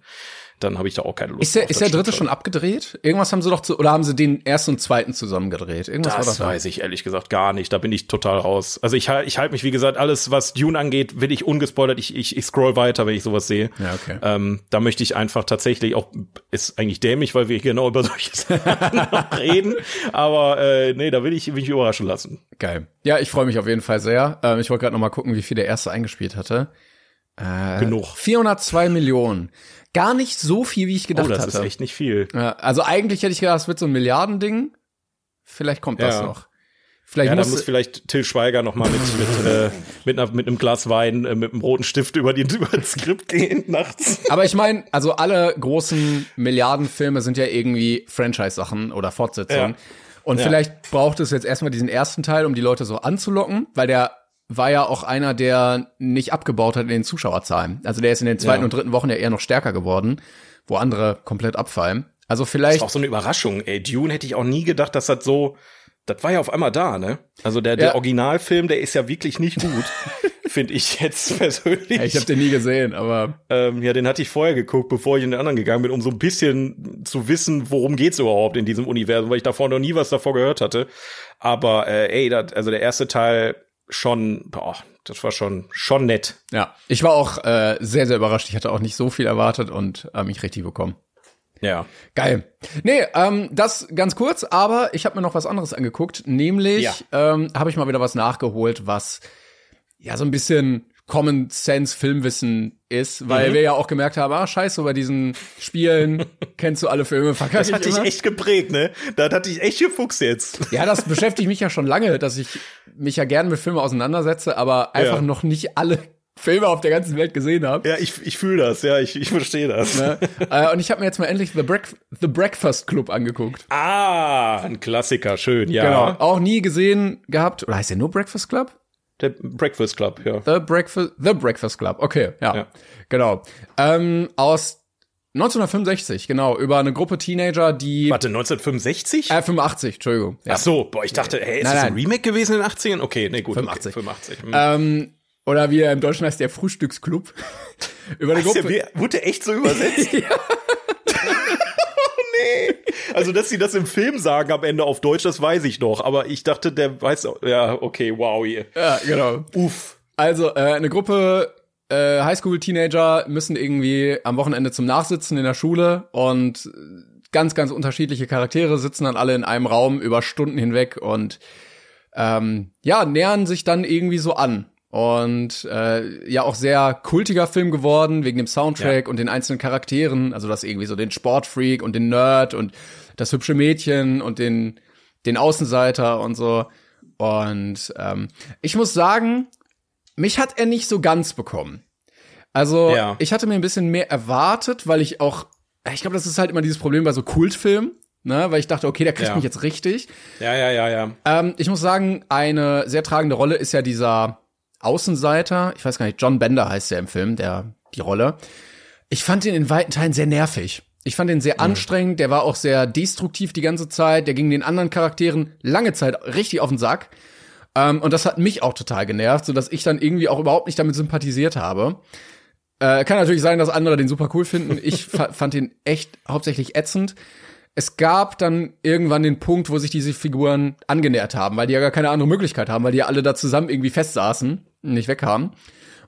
dann habe ich da auch keine Lust Ist der, ist das der dritte schon abgedreht? Irgendwas haben sie doch zu, oder haben sie den ersten und zweiten zusammen gedreht? Irgendwas war Das doch da. weiß ich ehrlich gesagt gar nicht. Da bin ich total raus. Also ich, ich halte mich, wie gesagt, alles, was Dune angeht, will ich ungespoilert. Ich, ich, ich scroll weiter, wenn ich sowas sehe. Ja, okay. Ähm, da möchte ich einfach tatsächlich auch, ist eigentlich dämlich, weil wir genau über solche Sachen reden. Aber äh, nee, da will ich mich überraschen lassen. Geil. Ja, ich freue mich auf jeden Fall sehr. Ähm, ich wollte gerade noch mal gucken, wie viel der erste eingespielt hatte. Äh, Genug. 402 Millionen. Gar nicht so viel, wie ich gedacht Oh, das hatte. ist echt nicht viel. Ja, also eigentlich hätte ich gedacht, es wird so ein Milliardending. Vielleicht kommt das Ja. noch. Vielleicht Ja, da muss, muss vielleicht Till Schweiger noch mal mit mit äh, mit, einer, mit einem Glas Wein, äh, mit einem roten Stift über, die, über das Skript gehen nachts. aber ich meine, also alle großen Milliardenfilme sind ja irgendwie Franchise-Sachen oder Fortsetzungen. Ja. Und Ja. vielleicht braucht es jetzt erstmal diesen ersten Teil, um die Leute so anzulocken, weil der war ja auch einer, der nicht abgebaut hat in den Zuschauerzahlen. Also der ist in den zweiten Ja. und dritten Wochen ja eher noch stärker geworden, wo andere komplett abfallen. Also vielleicht Das war auch so eine Überraschung, ey. Dune hätte ich auch nie gedacht, dass das so, das war ja auf einmal da, ne? Also der, der Ja. Originalfilm, der ist ja wirklich nicht gut, finde ich jetzt persönlich. Ja, ich habe den nie gesehen, aber ähm, ja, den hatte ich vorher geguckt, bevor ich in den anderen gegangen bin, um so ein bisschen zu wissen, worum geht's überhaupt in diesem Universum, weil ich davor noch nie was davor gehört hatte. Aber äh, ey, dat, also der erste Teil schon, boah, das war schon schon nett. ja, ich war auch äh, sehr, sehr überrascht. Ich hatte auch nicht so viel erwartet und äh, mich richtig bekommen. Ja. Geil. Nee, ähm, das ganz kurz, aber ich habe mir noch was anderes angeguckt, nämlich Ja. ähm, habe ich mal wieder was nachgeholt, was ja so ein bisschen Common Sense Filmwissen ist, weil Mhm. wir ja auch gemerkt haben, ah scheiße, bei diesen Spielen kennst du alle Filme, verkack Das hat dich echt geprägt, ne? Das hat dich echt gefuchst jetzt. Ja, das beschäftigt mich ja schon lange, dass ich mich ja gerne mit Filmen auseinandersetze, aber einfach Ja. noch nicht alle Filme auf der ganzen Welt gesehen habe. Ja, ich, ich fühle das, ja, ich, ich verstehe das. Ne? äh, und ich habe mir jetzt mal endlich The, Break The Breakfast Club angeguckt. Ah, ein Klassiker, schön, ja. Genau. Auch nie gesehen gehabt. Oder heißt der nur Breakfast Club? Der Breakfast Club, ja. The Breakfast, The Breakfast Club. Okay, ja. Ja. Genau. Ähm, aus 1965, genau, über eine Gruppe Teenager, die Warte, 1965? äh, 85, Entschuldigung. Ja. Ach so, boah, ich dachte, hey, ist Nein, das ein nein. Remake gewesen in den 80ern? Okay, nee, gut. 85. Okay, 85. Hm. Ähm, oder wie er im Deutschen heißt, der Frühstücksclub. über eine Gruppe. wie- wurde echt so übersetzt? nee. Also, dass sie das im Film sagen am Ende auf Deutsch, das weiß ich noch. Aber ich dachte, der weiß auch. Ja, okay, wow. Hier. Ja, genau. Uff. Also, äh, eine Gruppe äh, Highschool-Teenager müssen irgendwie am Wochenende zum Nachsitzen in der Schule und ganz, ganz unterschiedliche Charaktere sitzen dann alle in einem Raum über Stunden hinweg und ähm, ja, nähern sich dann irgendwie so an. Und äh, ja, auch sehr kultiger Film geworden, wegen dem Soundtrack ja. und den einzelnen Charakteren. Also das irgendwie so den Sportfreak und den Nerd und das hübsche Mädchen und den, den Außenseiter und so. Und ähm, ich muss sagen, mich hat er nicht so ganz bekommen. Also ja. ich hatte mir ein bisschen mehr erwartet, weil ich auch, ich glaube, das ist halt immer dieses Problem bei so Kultfilmen, ne? Weil ich dachte, okay, der kriegt ja. mich jetzt richtig. Ja, ja, ja, ja. Ähm, ich muss sagen, eine sehr tragende Rolle ist ja dieser Außenseiter. Ich weiß gar nicht, John Bender heißt der im Film, der die Rolle. Ich fand ihn in weiten Teilen sehr nervig. Ich fand ihn sehr anstrengend, der war auch sehr destruktiv die ganze Zeit, der ging den anderen Charakteren lange Zeit richtig auf den Sack. Ähm, und das hat mich auch total genervt, so dass ich dann irgendwie auch überhaupt nicht damit sympathisiert habe. Äh, kann natürlich sein, dass andere den super cool finden. Ich fand ihn echt hauptsächlich ätzend. Es gab dann irgendwann den Punkt, wo sich diese Figuren angenähert haben, weil die ja gar keine andere Möglichkeit haben, weil die ja alle da zusammen irgendwie festsaßen und nicht wegkamen.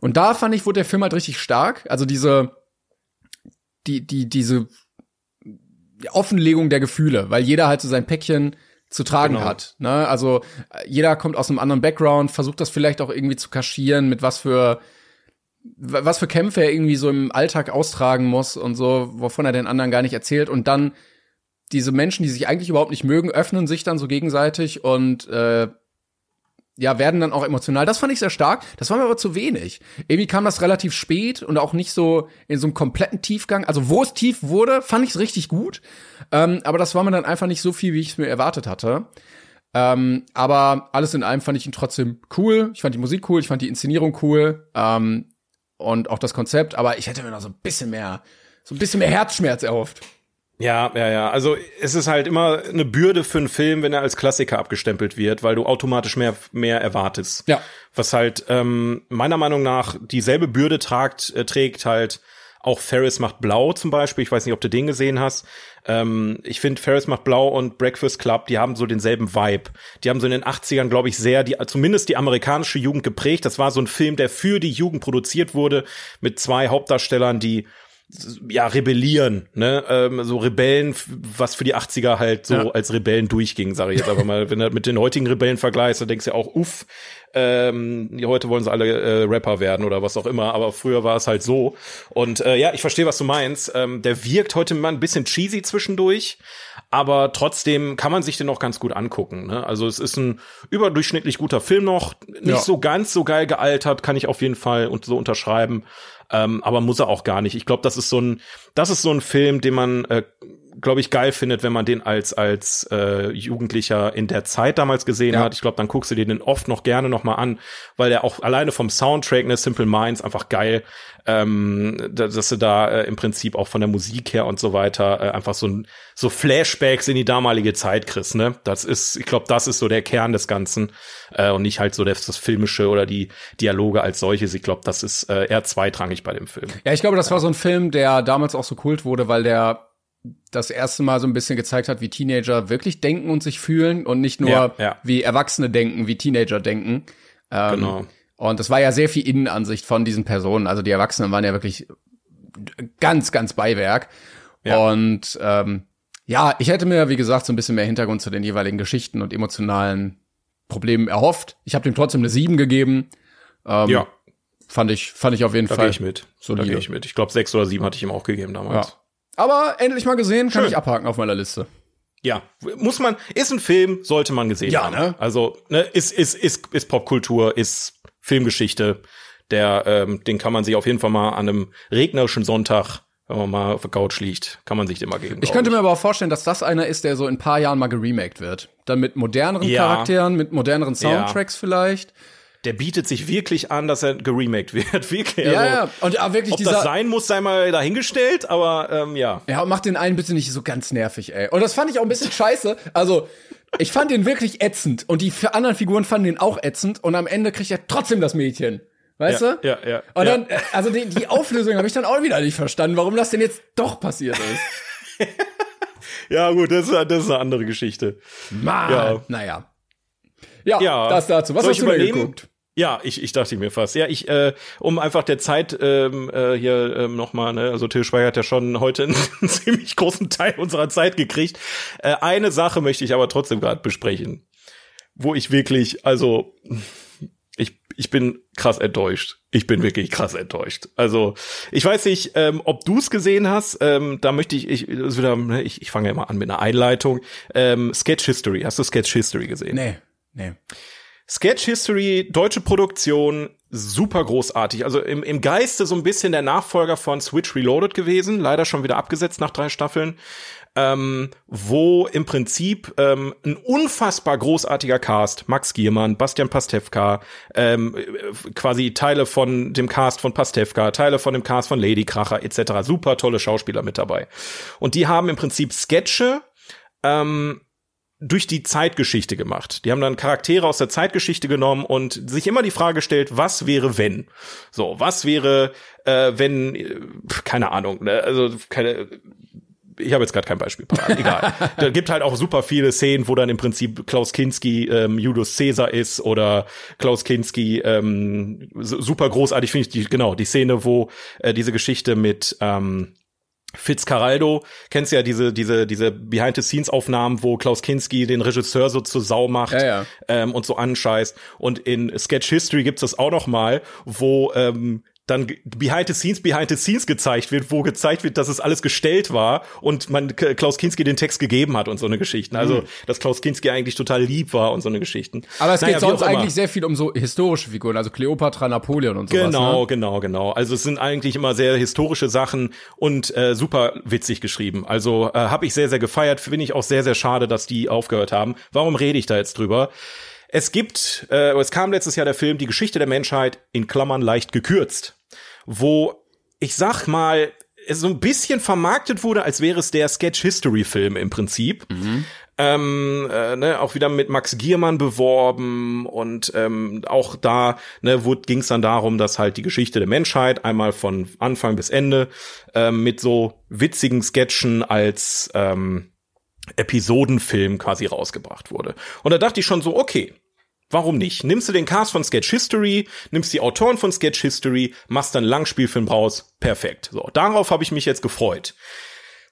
Und da fand ich, wurde der Film halt richtig stark. Also diese, die, die, diese Offenlegung der Gefühle, weil jeder halt so sein Päckchen zu tragen genau. hat. Ne? Also jeder kommt aus einem anderen Background, versucht das vielleicht auch irgendwie zu kaschieren, mit was für was für Kämpfe er irgendwie so im Alltag austragen muss und so, wovon er den anderen gar nicht erzählt. Und dann diese Menschen, die sich eigentlich überhaupt nicht mögen, öffnen sich dann so gegenseitig und äh, ja, werden dann auch emotional. Das fand ich sehr stark. Das war mir aber zu wenig. Irgendwie kam das relativ spät und auch nicht so in so einem kompletten Tiefgang. Also wo es tief wurde, fand ich es richtig gut. Ähm, aber das war mir dann einfach nicht so viel, wie ich es mir erwartet hatte. Ähm, aber alles in allem fand ich ihn trotzdem cool. Ich fand die Musik cool, ich fand die Inszenierung cool. Ähm, und auch das Konzept, aber ich hätte mir noch so ein bisschen mehr, so ein bisschen mehr Herzschmerz erhofft. Ja, ja, ja. Also es ist halt immer eine Bürde für einen Film, wenn er als Klassiker abgestempelt wird, weil du automatisch mehr, mehr erwartest. Ja. Was halt ähm, meiner Meinung nach dieselbe Bürde tragt, äh, trägt halt auch Ferris macht blau zum Beispiel. Ich weiß nicht, ob du den gesehen hast. Ähm, ich finde, Ferris macht blau und Breakfast Club, die haben so denselben Vibe. Die haben so in den 80ern, glaube ich, sehr, die, zumindest die amerikanische Jugend geprägt. Das war so ein Film, der für die Jugend produziert wurde, mit zwei Hauptdarstellern, die ja, rebellieren, ne? Ähm, so Rebellen, was für die 80er halt so ja. als Rebellen durchging, sage ich jetzt einfach mal. Wenn du mit den heutigen Rebellen vergleichst, dann denkst du ja auch, uff, ähm, heute wollen sie alle äh, Rapper werden oder was auch immer, aber früher war es halt so. Und äh, ja, ich verstehe, was du meinst. Ähm, der wirkt heute mal ein bisschen cheesy zwischendurch, aber trotzdem kann man sich den auch ganz gut angucken. Ne? Also es ist ein überdurchschnittlich guter Film noch, nicht ja. so ganz so geil gealtert, kann ich auf jeden Fall und so unterschreiben. Ähm, aber muss er auch gar nicht. Ich glaube, das ist so ein, das ist so ein Film, den man äh, glaube ich, geil findet, wenn man den als als äh, Jugendlicher in der Zeit damals gesehen ja. hat. Ich glaube, dann guckst du dir den oft noch gerne noch mal an, weil der auch alleine vom Soundtrack, ne, Simple Minds, einfach geil, ähm, dass du da äh, im Prinzip auch von der Musik her und so weiter äh, einfach so so Flashbacks in die damalige Zeit kriegst, ne? Das ist, ich glaube, das ist so der Kern des Ganzen äh, und nicht halt so das, das filmische oder die Dialoge als solches. Ich glaube, das ist äh, eher zweitrangig bei dem Film. Ja, ich glaube, das war so ein Film, der damals auch so kult wurde, weil der das erste Mal so ein bisschen gezeigt hat, wie Teenager wirklich denken und sich fühlen und nicht nur ja, ja. wie Erwachsene denken, wie Teenager denken. Ähm, genau. Und das war ja sehr viel Innenansicht von diesen Personen. Also die Erwachsenen waren ja wirklich ganz, ganz Beiwerk. Ja. Und ähm, ja, ich hätte mir, wie gesagt, so ein bisschen mehr Hintergrund zu den jeweiligen Geschichten und emotionalen Problemen erhofft. Ich habe dem trotzdem eine 7 gegeben. Ähm, ja. Fand ich, fand ich auf jeden da Fall. Da gehe ich mit. So da gehe ich mit. Ich glaube, sechs oder sieben hatte ich ihm auch gegeben damals. Ja. Aber endlich mal gesehen, kann Schön. ich abhaken auf meiner Liste. Ja, muss man, ist ein Film, sollte man gesehen ja, haben. Ne? Also, ne, ist, ist, ist, ist Popkultur, ist Filmgeschichte. Der, ähm, den kann man sich auf jeden Fall mal an einem regnerischen Sonntag, wenn man mal auf der Couch liegt, kann man sich den mal geben. Ich könnte ich. mir aber auch vorstellen, dass das einer ist, der so in ein paar Jahren mal geremaked wird. Dann mit moderneren ja. Charakteren, mit moderneren Soundtracks ja. vielleicht der bietet sich wirklich an, dass er geremaked wird. wirklich. Ja, also, ja. Und ja, wirklich ob dieser, das sein muss, sei mal dahingestellt, aber ähm, ja. Ja, und mach den einen bitte nicht so ganz nervig, ey. Und das fand ich auch ein bisschen scheiße. Also, ich fand den wirklich ätzend. Und die anderen Figuren fanden den auch ätzend. Und am Ende kriegt er trotzdem das Mädchen. Weißt ja, du? Ja, ja. Und dann, äh, also die, die Auflösung habe ich dann auch wieder nicht verstanden, warum das denn jetzt doch passiert ist. ja, gut, das ist, das ist eine andere Geschichte. Mann, ja. naja. Ja, ja, das dazu. Was hast du denn geguckt? Ja, ich, ich dachte mir fast. Ja, ich, äh, um einfach der Zeit ähm, äh, hier ähm, nochmal, ne, also Till Schweiger hat ja schon heute einen ziemlich großen Teil unserer Zeit gekriegt. Äh, eine Sache möchte ich aber trotzdem gerade besprechen, wo ich wirklich, also ich, ich bin krass enttäuscht. Ich bin wirklich krass enttäuscht. Also ich weiß nicht, ähm, ob du es gesehen hast. Ähm, da möchte ich, ich, wieder, ne, ich, ich fange ja mal an mit einer Einleitung. Ähm, Sketch History. Hast du Sketch History gesehen? Nee, nee. Sketch History, deutsche Produktion, super großartig. Also im, im Geiste so ein bisschen der Nachfolger von Switch Reloaded gewesen, leider schon wieder abgesetzt nach drei Staffeln, ähm, wo im Prinzip ähm, ein unfassbar großartiger Cast, Max Giermann, Bastian Pastewka, ähm, quasi Teile von dem Cast von Pastewka, Teile von dem Cast von Lady Kracher etc. Super tolle Schauspieler mit dabei. Und die haben im Prinzip Sketche ähm, durch die Zeitgeschichte gemacht. Die haben dann Charaktere aus der Zeitgeschichte genommen und sich immer die Frage gestellt, was wäre wenn? So, was wäre, äh, wenn, äh, keine Ahnung, ne? also keine, ich habe jetzt gerade kein Beispiel parat, egal. da gibt halt auch super viele Szenen, wo dann im Prinzip Klaus Kinski ähm, Julius Caesar ist oder Klaus Kinski ähm, super großartig finde ich die genau die Szene, wo äh, diese Geschichte mit ähm, Fitzcarraldo, kennst ja diese, diese, diese Behind-the-Scenes-Aufnahmen, wo Klaus Kinski den Regisseur so zur Sau macht Ja, ja. Ähm, und so anscheißt. Und in Sketch History gibt's das auch noch mal, wo ähm, dann behind the scenes, behind the scenes gezeigt wird, wo gezeigt wird, dass es alles gestellt war und man Klaus Kinski den Text gegeben hat und so eine Geschichten. Also, dass Klaus Kinski eigentlich total lieb war und so eine Geschichten. Mhm. Aber es Naja, geht sonst eigentlich sehr viel um so historische Figuren, also Kleopatra, Napoleon und sowas. Genau, Ne? genau, genau. Also es sind eigentlich immer sehr historische Sachen und äh, super witzig geschrieben. Also äh, habe ich sehr, sehr gefeiert. Finde ich auch sehr, sehr schade, dass die aufgehört haben. Warum rede ich da jetzt drüber? Es gibt, äh, es kam letztes Jahr der Film Die Geschichte der Menschheit in Klammern leicht gekürzt, wo ich sag mal es so ein bisschen vermarktet wurde, als wäre es der Sketch History Film im Prinzip. Ähm, äh, ne, auch wieder mit Max Giermann beworben und ähm, auch da ne, ging es dann darum, dass halt die Geschichte der Menschheit einmal von Anfang bis Ende ähm, mit so witzigen Sketchen als ähm, Episodenfilm quasi rausgebracht wurde. Und da dachte ich schon so, okay, Warum nicht? Nimmst du den Cast von Sketch History, nimmst die Autoren von Sketch History, machst dann einen Langspielfilm raus. Perfekt. So, darauf habe ich mich jetzt gefreut.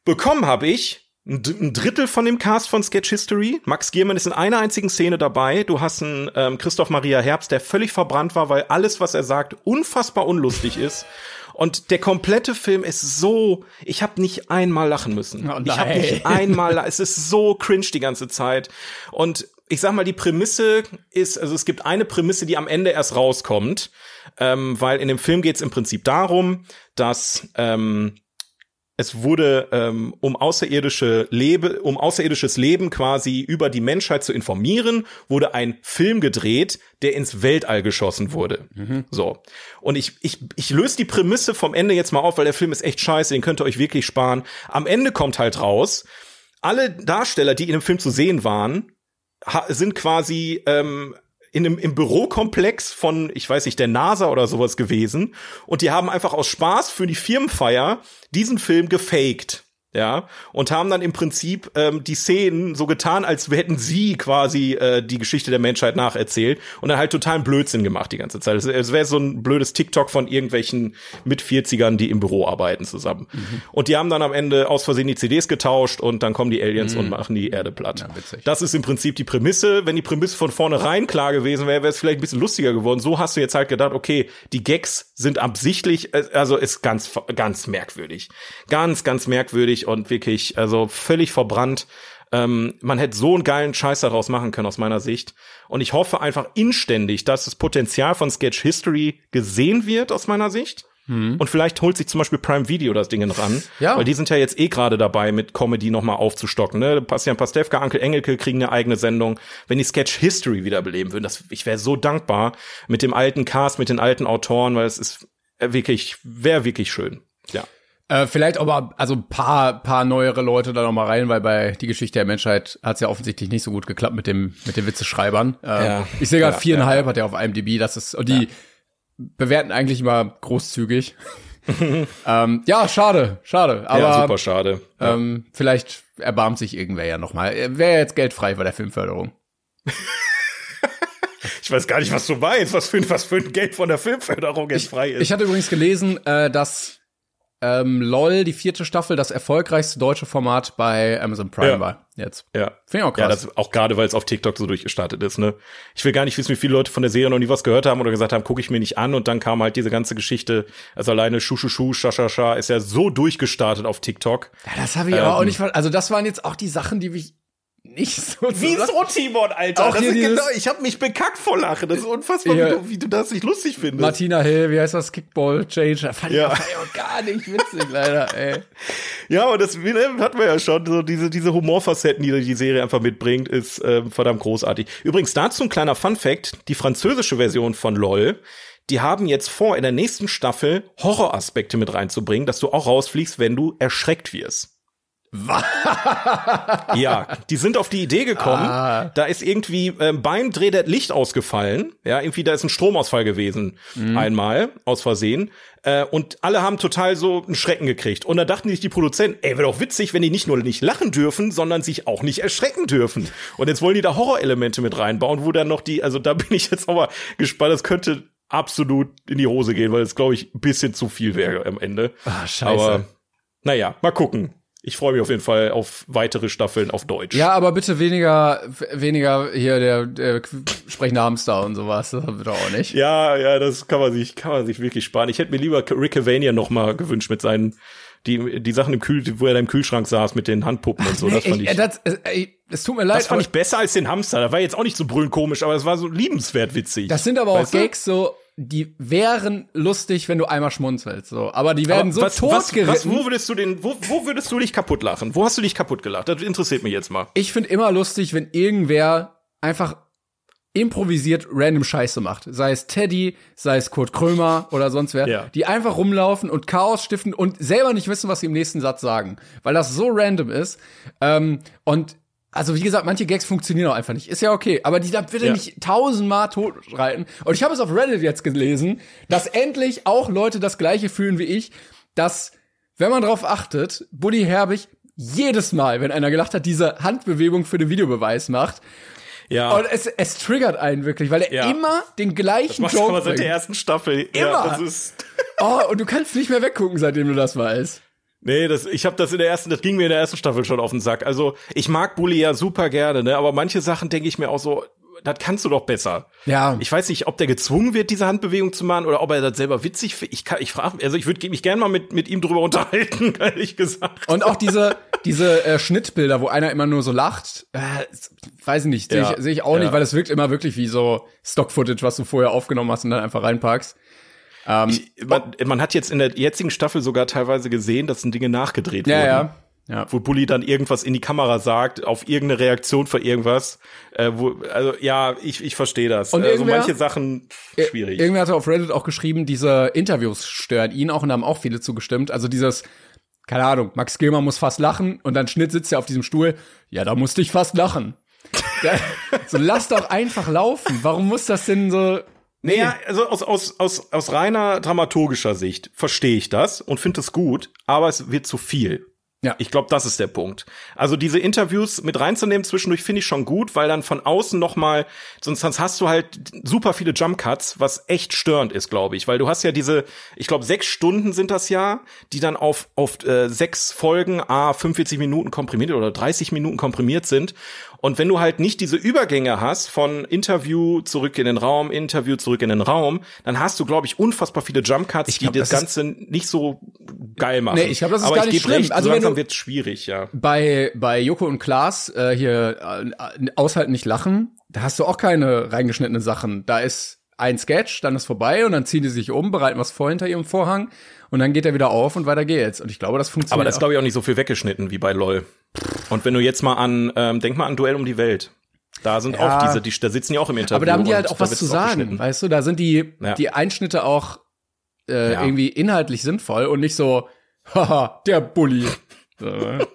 Bekommen habe ich ein Drittel von dem Cast von Sketch History. Max Giermann ist in einer einzigen Szene dabei. Du hast einen ähm, Christoph Maria Herbst, der völlig verbrannt war, weil alles, was er sagt, unfassbar unlustig ist. Und der komplette Film ist so, ich habe nicht einmal lachen müssen. Oh ich habe nicht einmal, es ist so cringe die ganze Zeit. Und ich sag mal, die Prämisse ist, also es gibt eine Prämisse, die am Ende erst rauskommt, ähm, weil in dem Film geht es im Prinzip darum, dass ähm, es wurde ähm, um außerirdische Lebe, um außerirdisches Leben quasi über die Menschheit zu informieren, wurde ein Film gedreht, der ins Weltall geschossen wurde. So. Und ich, ich, ich löse die Prämisse vom Ende jetzt mal auf, weil der Film ist echt scheiße, den könnt ihr euch wirklich sparen. Am Ende kommt halt raus, alle Darsteller, die in dem Film zu sehen waren, sind quasi ähm, in einem, im Bürokomplex von, ich weiß nicht, der NASA oder sowas gewesen. Und die haben einfach aus Spaß für die Firmenfeier diesen Film gefaked. Ja, und haben dann im Prinzip ähm, die Szenen so getan, als hätten sie quasi äh, die Geschichte der Menschheit nacherzählt und dann halt totalen Blödsinn gemacht die ganze Zeit. Es, wäre so ein blödes TikTok von irgendwelchen mit 40ern, die im Büro arbeiten zusammen. Und die haben dann am Ende aus Versehen die CDs getauscht und dann kommen die Aliens und machen die Erde platt. Ja. Das ist im Prinzip die Prämisse. Wenn die Prämisse von vornherein klar gewesen wäre, wäre es vielleicht ein bisschen lustiger geworden. So hast du jetzt halt gedacht, okay, die Gags sind absichtlich, äh, also ist ganz, ganz merkwürdig. Ganz, ganz merkwürdig und wirklich, also völlig verbrannt. Ähm, man hätte so einen geilen Scheiß daraus machen können aus meiner Sicht. Und ich hoffe einfach inständig, dass das Potenzial von Sketch History gesehen wird aus meiner Sicht. Und vielleicht holt sich zum Beispiel Prime Video das Ding ran. Ja. Weil die sind ja jetzt eh gerade dabei, mit Comedy nochmal aufzustocken. Ne? Bastian Pastewka, Ankel Engelke kriegen eine eigene Sendung. Wenn die Sketch History wiederbeleben würden, das, ich wäre so dankbar mit dem alten Cast, mit den alten Autoren, weil es ist äh, wirklich, wäre wirklich schön. Ja. Äh, vielleicht aber also ein paar, paar neuere Leute da noch mal rein, weil bei die Geschichte der Menschheit hat es ja offensichtlich nicht so gut geklappt mit dem mit den Witzeschreibern. Äh, Ja. Ich sehe gerade Ja, viereinhalb hat er auf IMDb. Das ist und die bewerten eigentlich immer großzügig. ähm, ja, schade, schade. Aber ja, super schade. ähm, vielleicht erbarmt sich irgendwer ja noch mal. Wäre jetzt geldfrei bei der Filmförderung. Ich weiß gar nicht, was du meinst, was für, ein- was für ein Geld von der Filmförderung jetzt frei ist. Ich hatte übrigens gelesen, äh, dass ähm, LOL, die vierte Staffel, das erfolgreichste deutsche Format bei Amazon Prime Ja. war. Jetzt. ja. Finde ich auch Ja, krass. das auch gerade, weil es auf TikTok so durchgestartet ist, ne? Ich will gar nicht wissen, wie viele Leute von der Serie noch nie was gehört haben oder gesagt haben, gucke ich mir nicht an und dann kam halt diese ganze Geschichte, also alleine Schu Schu Schu, Scha Scha Scha ist ja so durchgestartet auf TikTok. Ja, das habe ich aber auch Ähm. nicht ver- Also, das waren jetzt auch die Sachen, die mich nicht so. Wieso, Timon, Alter? Auch das ist genau, ich habe mich bekackt vor Lachen. Das ist unfassbar, Ja. wie, du, wie du das nicht lustig findest. Martina Hill, wie heißt das? Kickball Change. Fand Ja. ich auch gar nicht witzig, leider, ey. Ja, und das ne, hatten wir ja schon. So diese, diese Humorfacetten, die die Serie einfach mitbringt, ist ähm, verdammt großartig. Übrigens dazu ein kleiner Fun-Fact. Die französische Version von LOL, die haben jetzt vor, in der nächsten Staffel Horroraspekte mit reinzubringen, dass du auch rausfliegst, wenn du erschreckt wirst. Ja, die sind auf die Idee gekommen. Ah. Da ist irgendwie ähm, beim Dreh das Licht ausgefallen. Ja, irgendwie da ist ein Stromausfall gewesen. Einmal, aus Versehen. Äh, und alle haben total so einen Schrecken gekriegt. Und da dachten sich die Produzenten, ey, wäre doch witzig, wenn die nicht nur nicht lachen dürfen, sondern sich auch nicht erschrecken dürfen. Und jetzt wollen die da Horrorelemente mit reinbauen, wo dann noch die, also da bin ich jetzt mal gespannt, das könnte absolut in die Hose gehen, weil es, glaube ich, ein bisschen zu viel wäre am Ende. Ah, scheiße. Aber naja, mal gucken. Ich freue mich auf jeden Fall auf weitere Staffeln auf Deutsch. Ja, aber bitte weniger, weniger hier der, der sprechende Hamster und sowas. Das wird auch nicht. Ja, ja, das kann man sich, kann man sich wirklich sparen. Ich hätte mir lieber Rick Cavania noch mal gewünscht mit seinen, die, die Sachen im Kühl, wo er da im Kühlschrank saß mit den Handpuppen und so. Das fand ich, Ey, das, äh, ey, es tut mir leid, das fand ich besser als den Hamster. Das war jetzt auch nicht so brüllend komisch, aber es war so liebenswert witzig. das sind aber auch Weißt du? Gags so, die wären lustig, wenn du einmal schmunzelst, so. Aber die werden Aber so was, was, was, wo würdest du den, wo, wo würdest du dich kaputt lachen? Wo hast du dich kaputt gelacht? Das interessiert mich jetzt mal. ich finde immer lustig, wenn irgendwer einfach improvisiert random Scheiße macht. Sei es Teddy, sei es Kurt Krömer oder sonst wer, Ja. die einfach rumlaufen und Chaos stiften und selber nicht wissen, was sie im nächsten Satz sagen, weil das so random ist. Ähm, und also wie gesagt, manche Gags funktionieren auch einfach nicht. Ist ja okay, aber die da bitte Ja. nicht tausendmal totreiten. Und ich habe es auf Reddit jetzt gelesen, dass endlich auch Leute das gleiche fühlen wie ich, dass wenn man drauf achtet, Buddy Herbig jedes Mal, wenn einer gelacht hat, diese Handbewegung für den Videobeweis macht. Ja. Und es, es triggert einen wirklich, weil er Ja. immer den gleichen du Joke aber seit der ersten Staffel. Immer. Ja, das ist, Oh, und du kannst nicht mehr weggucken, seitdem du das weißt. Nee, das, ich habe das in der ersten, das ging mir in der ersten Staffel schon auf den Sack. Also ich mag Bully ja super gerne, ne? Aber manche Sachen denke ich mir auch so, das kannst du doch besser. Ja. Ich weiß nicht, ob der gezwungen wird, diese Handbewegung zu machen, oder ob er das selber witzig findet. Ich kann, ich frage, also ich würde mich gerne mal mit mit ihm drüber unterhalten, ehrlich gesagt. Und auch diese, diese äh, Schnittbilder, wo einer immer nur so lacht, äh, weiß ich nicht, sehe Ja. ich, seh ich auch Ja. nicht, weil es wirkt immer wirklich wie so Stock-Footage, was du vorher aufgenommen hast und dann einfach reinpackst. Ähm, Man, man hat jetzt in der jetzigen Staffel sogar teilweise gesehen, dass Dinge nachgedreht ja, wurden. ja. Ja. Wo Bully dann irgendwas in die Kamera sagt, auf irgendeine Reaktion für irgendwas. Äh, wo, also ja, ich, ich verstehe das. Und also manche Sachen schwierig. Irgendwer hatte auf Reddit auch geschrieben, diese Interviews stören ihn auch und da haben auch viele zugestimmt. Also dieses, keine Ahnung, Max Gilmer muss fast lachen und dann Schnitt sitzt er auf diesem Stuhl. Ja, da musste ich fast lachen. So lass doch einfach laufen. Warum muss das denn so? Naja, also aus, aus, aus, aus reiner dramaturgischer Sicht verstehe ich das und finde es gut, aber es wird zu viel. Ja. Ich glaube, das ist der Punkt. Also diese Interviews mit reinzunehmen zwischendurch finde ich schon gut, weil dann von außen noch mal, sonst, hast du halt super viele Jump Cuts, was echt störend ist, glaube ich, weil du hast ja diese, ich glaube sechs Stunden sind das ja, die dann auf auf äh, sechs Folgen, a 45 Minuten komprimiert oder 30 Minuten komprimiert sind. Und wenn du halt nicht diese Übergänge hast von Interview zurück in den Raum, Interview zurück in den Raum, dann hast du, glaube ich, unfassbar viele Jump Cuts, Ich glaub, die das, das Ganze nicht so geil machen. Nee, ich glaub, das ist Aber gar ich nicht schlimm. Recht, Also langsam wird's schwierig, ja. Bei, bei Joko und Klaas, äh, hier, äh, aushalten nicht lachen, da hast du auch keine reingeschnittenen Sachen. Da ist ein Sketch, dann ist vorbei und dann ziehen die sich um, bereiten was vor hinter ihrem Vorhang und dann geht er wieder auf und weiter geht's. Und ich glaube, das funktioniert. Aber das glaube ich, auch nicht so viel weggeschnitten wie bei LOL. Und wenn du jetzt mal an, ähm, denk mal an Duell um die Welt. Da sind Ja. auch diese, die, da sitzen ja auch im Interview. Aber da haben die halt auch was zu sagen, weißt du? Da sind die, Ja. die Einschnitte auch äh, Ja. irgendwie inhaltlich sinnvoll und nicht so, haha, der Bully.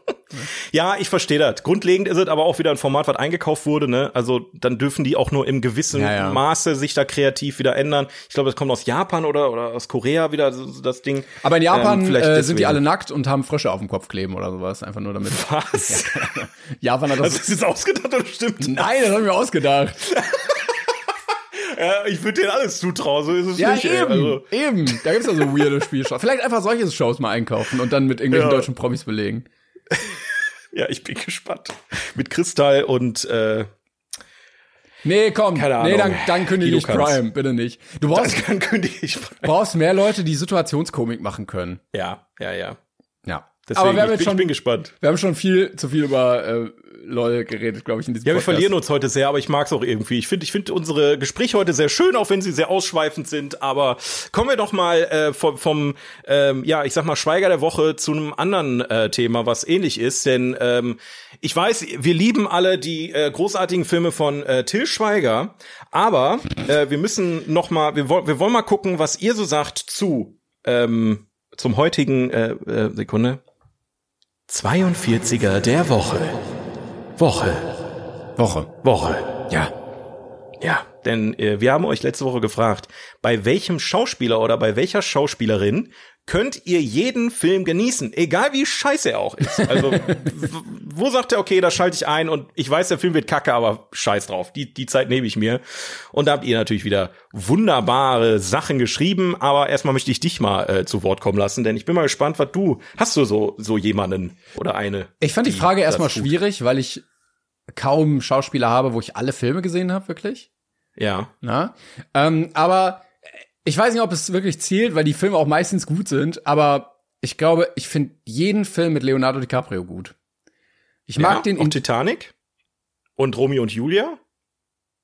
Ja, ich verstehe das. Grundlegend ist es aber auch wieder ein Format, was eingekauft wurde, ne? Also dann dürfen die auch nur im gewissen Ja, ja. Maße sich da kreativ wieder ändern. Ich glaube, das kommt aus Japan oder, oder aus Korea wieder, so, das Ding. Aber in Japan Ähm, vielleicht äh, sind die alle nackt und haben Frösche auf dem Kopf kleben oder sowas. Einfach nur damit. Was? Japan hat das. Also, das ist jetzt ausgedacht oder stimmt? Nein, das haben wir ausgedacht. Ja, ich würde denen alles zutrauen, so ist es Ja, nicht. eben, Also, eben. Da gibt's ja so weirde Spielshows. Vielleicht einfach solche Shows mal einkaufen und dann mit irgendwelchen Ja. deutschen Promis belegen. ja, ich bin gespannt. Mit Kristall und äh, Nee, komm. Keine Nee, Ahnung. dann, dann kündige ich. Prime, bitte nicht. Du brauchst, kann kündige ich. brauchst mehr Leute, die Situationskomik machen können. Ja, ja, ja. Ja. Deswegen, Aber wir haben ich, bin, schon, ich bin gespannt. wir haben schon viel zu viel über äh, LOL geredet, glaube ich, in diesem Ja, wir Podcast. verlieren uns heute sehr, aber ich mag's auch irgendwie. Ich finde ich finde unsere Gespräche heute sehr schön, auch wenn sie sehr ausschweifend sind. Aber kommen wir doch mal äh, vom, vom ähm, ja, ich sag mal, Schweiger der Woche zu einem anderen äh, Thema, was ähnlich ist. Denn ähm, ich weiß, wir lieben alle die äh, großartigen Filme von äh, Till Schweiger, aber äh, wir müssen noch mal, wir, wollen wir wollen mal gucken, was ihr so sagt zu ähm, zum heutigen äh, äh, Sekunde. 42er der Woche. Woche. Woche. Woche. Ja. Ja, denn äh, wir haben euch letzte Woche gefragt, bei welchem Schauspieler oder bei welcher Schauspielerin könnt ihr jeden Film genießen, egal wie scheiße er auch ist. Also wo sagt er, okay, da schalte ich ein und ich weiß, der Film wird kacke, aber scheiß drauf, die, die Zeit nehme ich mir. Und da habt ihr natürlich wieder wunderbare Sachen geschrieben, aber erstmal möchte ich dich mal äh, zu Wort kommen lassen, denn ich bin mal gespannt, was du, hast du so, so jemanden oder eine? Ich fand die Frage das erstmal schwierig, weil ich kaum Schauspieler habe, wo ich alle Filme gesehen habe, wirklich. Ja, Na? Ähm, aber ich weiß nicht, ob es wirklich zielt, weil die Filme auch meistens gut sind, aber ich glaube, ich finde jeden Film mit Leonardo DiCaprio gut. Ich mag ja, den auch in Titanic und Romeo und Julia.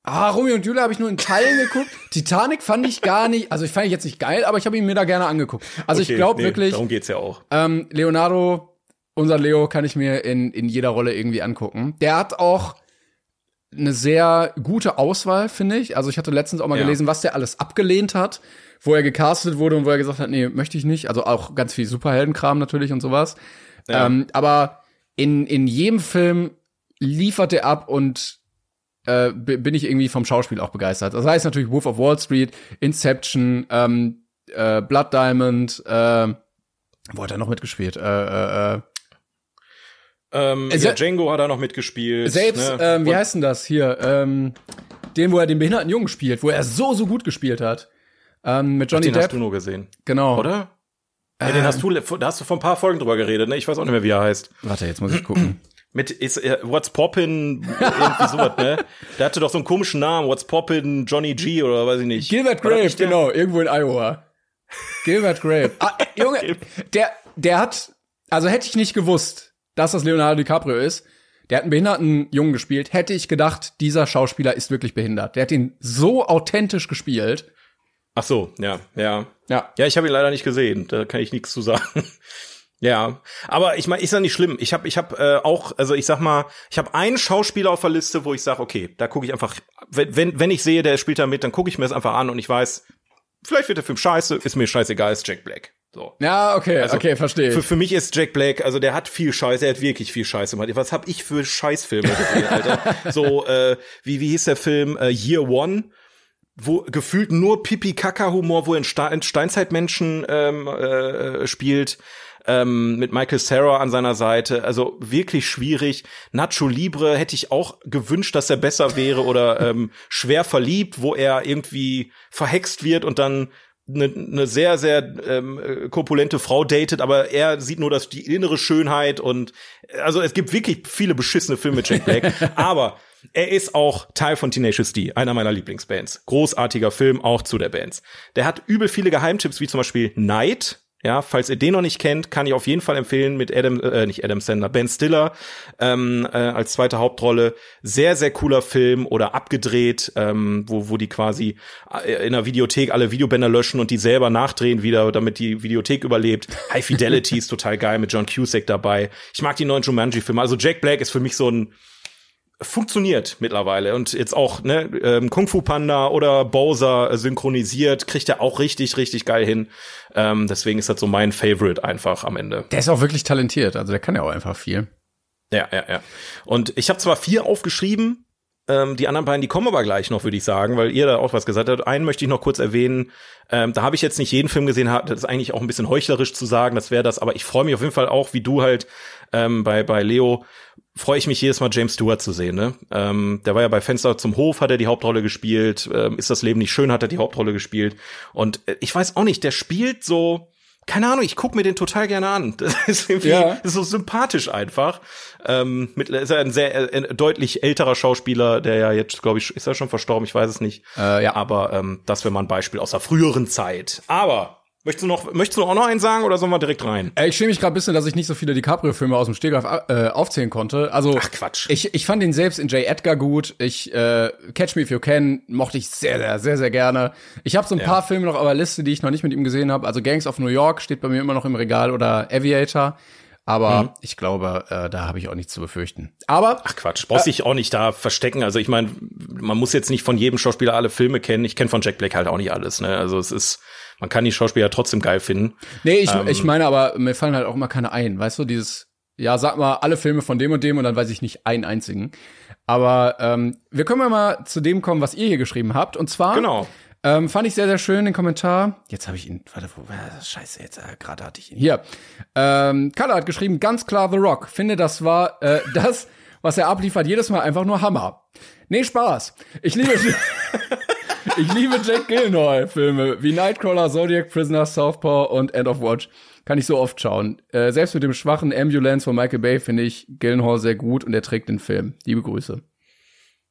Ah, Romeo und Julia habe ich nur in Teilen geguckt. Titanic fand ich gar nicht, also ich fand ich jetzt nicht geil, aber ich habe ihn mir da gerne angeguckt. Also Okay, ich glaube nee, wirklich, Darum geht's ja auch. ähm, Leonardo, unser Leo, kann ich mir in, in jeder Rolle irgendwie angucken. Der hat auch eine sehr gute Auswahl, finde ich. Also ich hatte letztens auch mal Ja. gelesen, was der alles abgelehnt hat, wo er gecastet wurde und wo er gesagt hat, nee, möchte ich nicht. Also auch ganz viel Superheldenkram natürlich und sowas. Ja. Ähm, aber in, in jedem Film liefert er ab und äh, bin ich irgendwie vom Schauspiel auch begeistert. Das heißt natürlich Wolf of Wall Street, Inception, ähm, äh, Blood Diamond, äh, wo hat er noch mitgespielt? Äh, äh, äh, Ähm, Also- ja, Django hat er noch mitgespielt. selbst, ne? ähm, wie heißt denn das hier? Ähm, den, wo er den behinderten Jungen spielt, wo er so, so gut gespielt hat. Ähm, mit Johnny Den hast Depp. du nur gesehen, Genau. oder? Ja, den hast du, da hast du vor ein paar Folgen drüber geredet, ne? Ich weiß auch nicht mehr, wie er heißt. Warte, jetzt muss ich gucken. Mit ist äh, What's Poppin, irgendwie sowas, ne? Der hatte doch so einen komischen Namen, What's Poppin, Johnny G oder weiß ich nicht. Gilbert Grape, nicht genau, irgendwo in Iowa. Gilbert Grape. Ah, äh, Junge, der, der hat, also hätte ich nicht gewusst, dass das Leonardo DiCaprio ist, der hat einen behinderten Jungen gespielt, hätte ich gedacht, dieser Schauspieler ist wirklich behindert. Der hat ihn so authentisch gespielt. Ach so, ja, ja. Ja. Ja, ich habe ihn leider nicht gesehen, da kann ich nichts zu sagen. Ja, aber ich meine, ist ja nicht schlimm. Ich habe ich hab, äh, auch, also ich sag mal, ich habe einen Schauspieler auf der Liste, wo ich sage, okay, da gucke ich einfach, wenn, wenn, wenn ich sehe, der spielt da mit, dann gucke ich mir das einfach an und ich weiß, vielleicht wird der Film scheiße, ist mir scheißegal, ist Jack Black. So. Ja, okay, Also, okay, verstehe. Für, für mich ist Jack Black, also der hat viel Scheiße, er hat wirklich viel Scheiße gemacht. Was hab ich für Scheißfilme gesehen, Alter? so, äh, wie, wie hieß der Film? Äh, Year One, wo gefühlt nur Pipi-Kaka-Humor, wo er einen, Ste einen Steinzeitmenschen ähm, äh, spielt. Ähm, mit Michael Sarah an seiner Seite, also wirklich schwierig. Nacho Libre hätte ich auch gewünscht, dass er besser wäre oder ähm, schwer verliebt, wo er irgendwie verhext wird und dann eine ne sehr, sehr ähm, äh, korpulente Frau datet, aber er sieht nur das, die innere Schönheit und also es gibt wirklich viele beschissene Filme mit Jack Black, aber er ist auch Teil von Tenacious D, einer meiner Lieblingsbands. Großartiger Film, auch zu der Bands. Der hat übel viele Geheimtipps, wie zum Beispiel Night. Ja, falls ihr den noch nicht kennt, kann ich auf jeden Fall empfehlen mit Adam, äh, nicht Adam Sandler, Ben Stiller ähm, äh, als zweite Hauptrolle. Sehr, sehr cooler Film oder abgedreht, ähm, wo, wo die quasi äh, in der Videothek alle Videobänder löschen und die selber nachdrehen wieder, damit die Videothek überlebt. High Fidelity ist total geil mit John Cusack dabei. Ich mag die neuen Jumanji-Filme. Also Jack Black ist für mich so ein funktioniert mittlerweile und jetzt auch ne ähm, Kung Fu Panda oder Bowser synchronisiert kriegt er auch richtig richtig geil hin. Ähm, deswegen ist das so mein Favorite einfach am Ende. Der ist auch wirklich talentiert, also der kann ja auch einfach viel. ja ja ja. Und ich habe zwar vier aufgeschrieben ähm, die anderen beiden die kommen aber gleich noch würde ich sagen weil ihr da auch was gesagt habt. Einen möchte ich noch kurz erwähnen. Ähm, da habe ich jetzt nicht jeden Film gesehen hab- das ist eigentlich auch ein bisschen heuchlerisch zu sagen das wäre das aber ich freue mich auf jeden Fall auch wie du halt ähm, bei bei Leo freue ich mich jedes Mal, James Stewart zu sehen. Ne? Ähm, der war ja bei Fenster zum Hof, hat er die Hauptrolle gespielt. Ähm, ist das Leben nicht schön, hat er die Hauptrolle gespielt. Und äh, ich weiß auch nicht, der spielt so, keine Ahnung, ich guck mir den total gerne an. Das ist irgendwie Ja. das ist so sympathisch einfach. Ähm, mit, ist er ein sehr äh, deutlich älterer Schauspieler, der ja jetzt, glaube ich, ist er schon verstorben, ich weiß es nicht. Äh, ja. Aber ähm, das wäre mal ein Beispiel aus der früheren Zeit. Aber möchtest du noch, möchtest du auch noch einen sagen oder sollen wir direkt rein? Äh, Ich schäme mich gerade ein bisschen, dass ich nicht so viele DiCaprio-Filme aus dem Stegreif äh, aufzählen konnte. Also Ach, Quatsch. Ich, ich fand ihn selbst in J. Edgar gut. Ich äh, Catch Me If You Can mochte ich sehr, sehr, sehr, sehr gerne. Ich habe so ein paar Filme noch auf der Liste, die ich noch nicht mit ihm gesehen habe. Also Gangs of New York steht bei mir immer noch im Regal oder Aviator. Aber Mhm. ich glaube, äh, da habe ich auch nichts zu befürchten. Aber Ach Quatsch, brauchst dich auch nicht da verstecken. Also ich meine, man muss jetzt nicht von jedem Schauspieler alle Filme kennen. Ich kenne von Jack Black halt auch nicht alles. Ne? Also es ist, man kann die Schauspieler trotzdem geil finden. Nee, ich, Ähm. ich meine aber, mir fallen halt auch immer keine ein. Weißt du, dieses, ja, sag mal alle Filme von dem und dem und dann weiß ich nicht einen einzigen. Aber ähm, wir können ja mal zu dem kommen, was ihr hier geschrieben habt. Und zwar Genau. ähm, fand ich sehr, sehr schön den Kommentar. Jetzt habe ich ihn, warte, wo, äh, scheiße, jetzt äh, gerade hatte ich ihn. Hier. Ähm, Kalle hat geschrieben, ganz klar The Rock. Finde, das war äh, das, was er abliefert, jedes Mal einfach nur Hammer. Nee, Spaß. Ich liebe Ich liebe Jack Gyllenhaal-Filme wie Nightcrawler, Zodiac, Prisoner, Southpaw und End of Watch. Kann ich so oft schauen. Äh, selbst mit dem schwachen Ambulance von Michael Bay finde ich Gyllenhaal sehr gut und er trägt den Film. Liebe Grüße.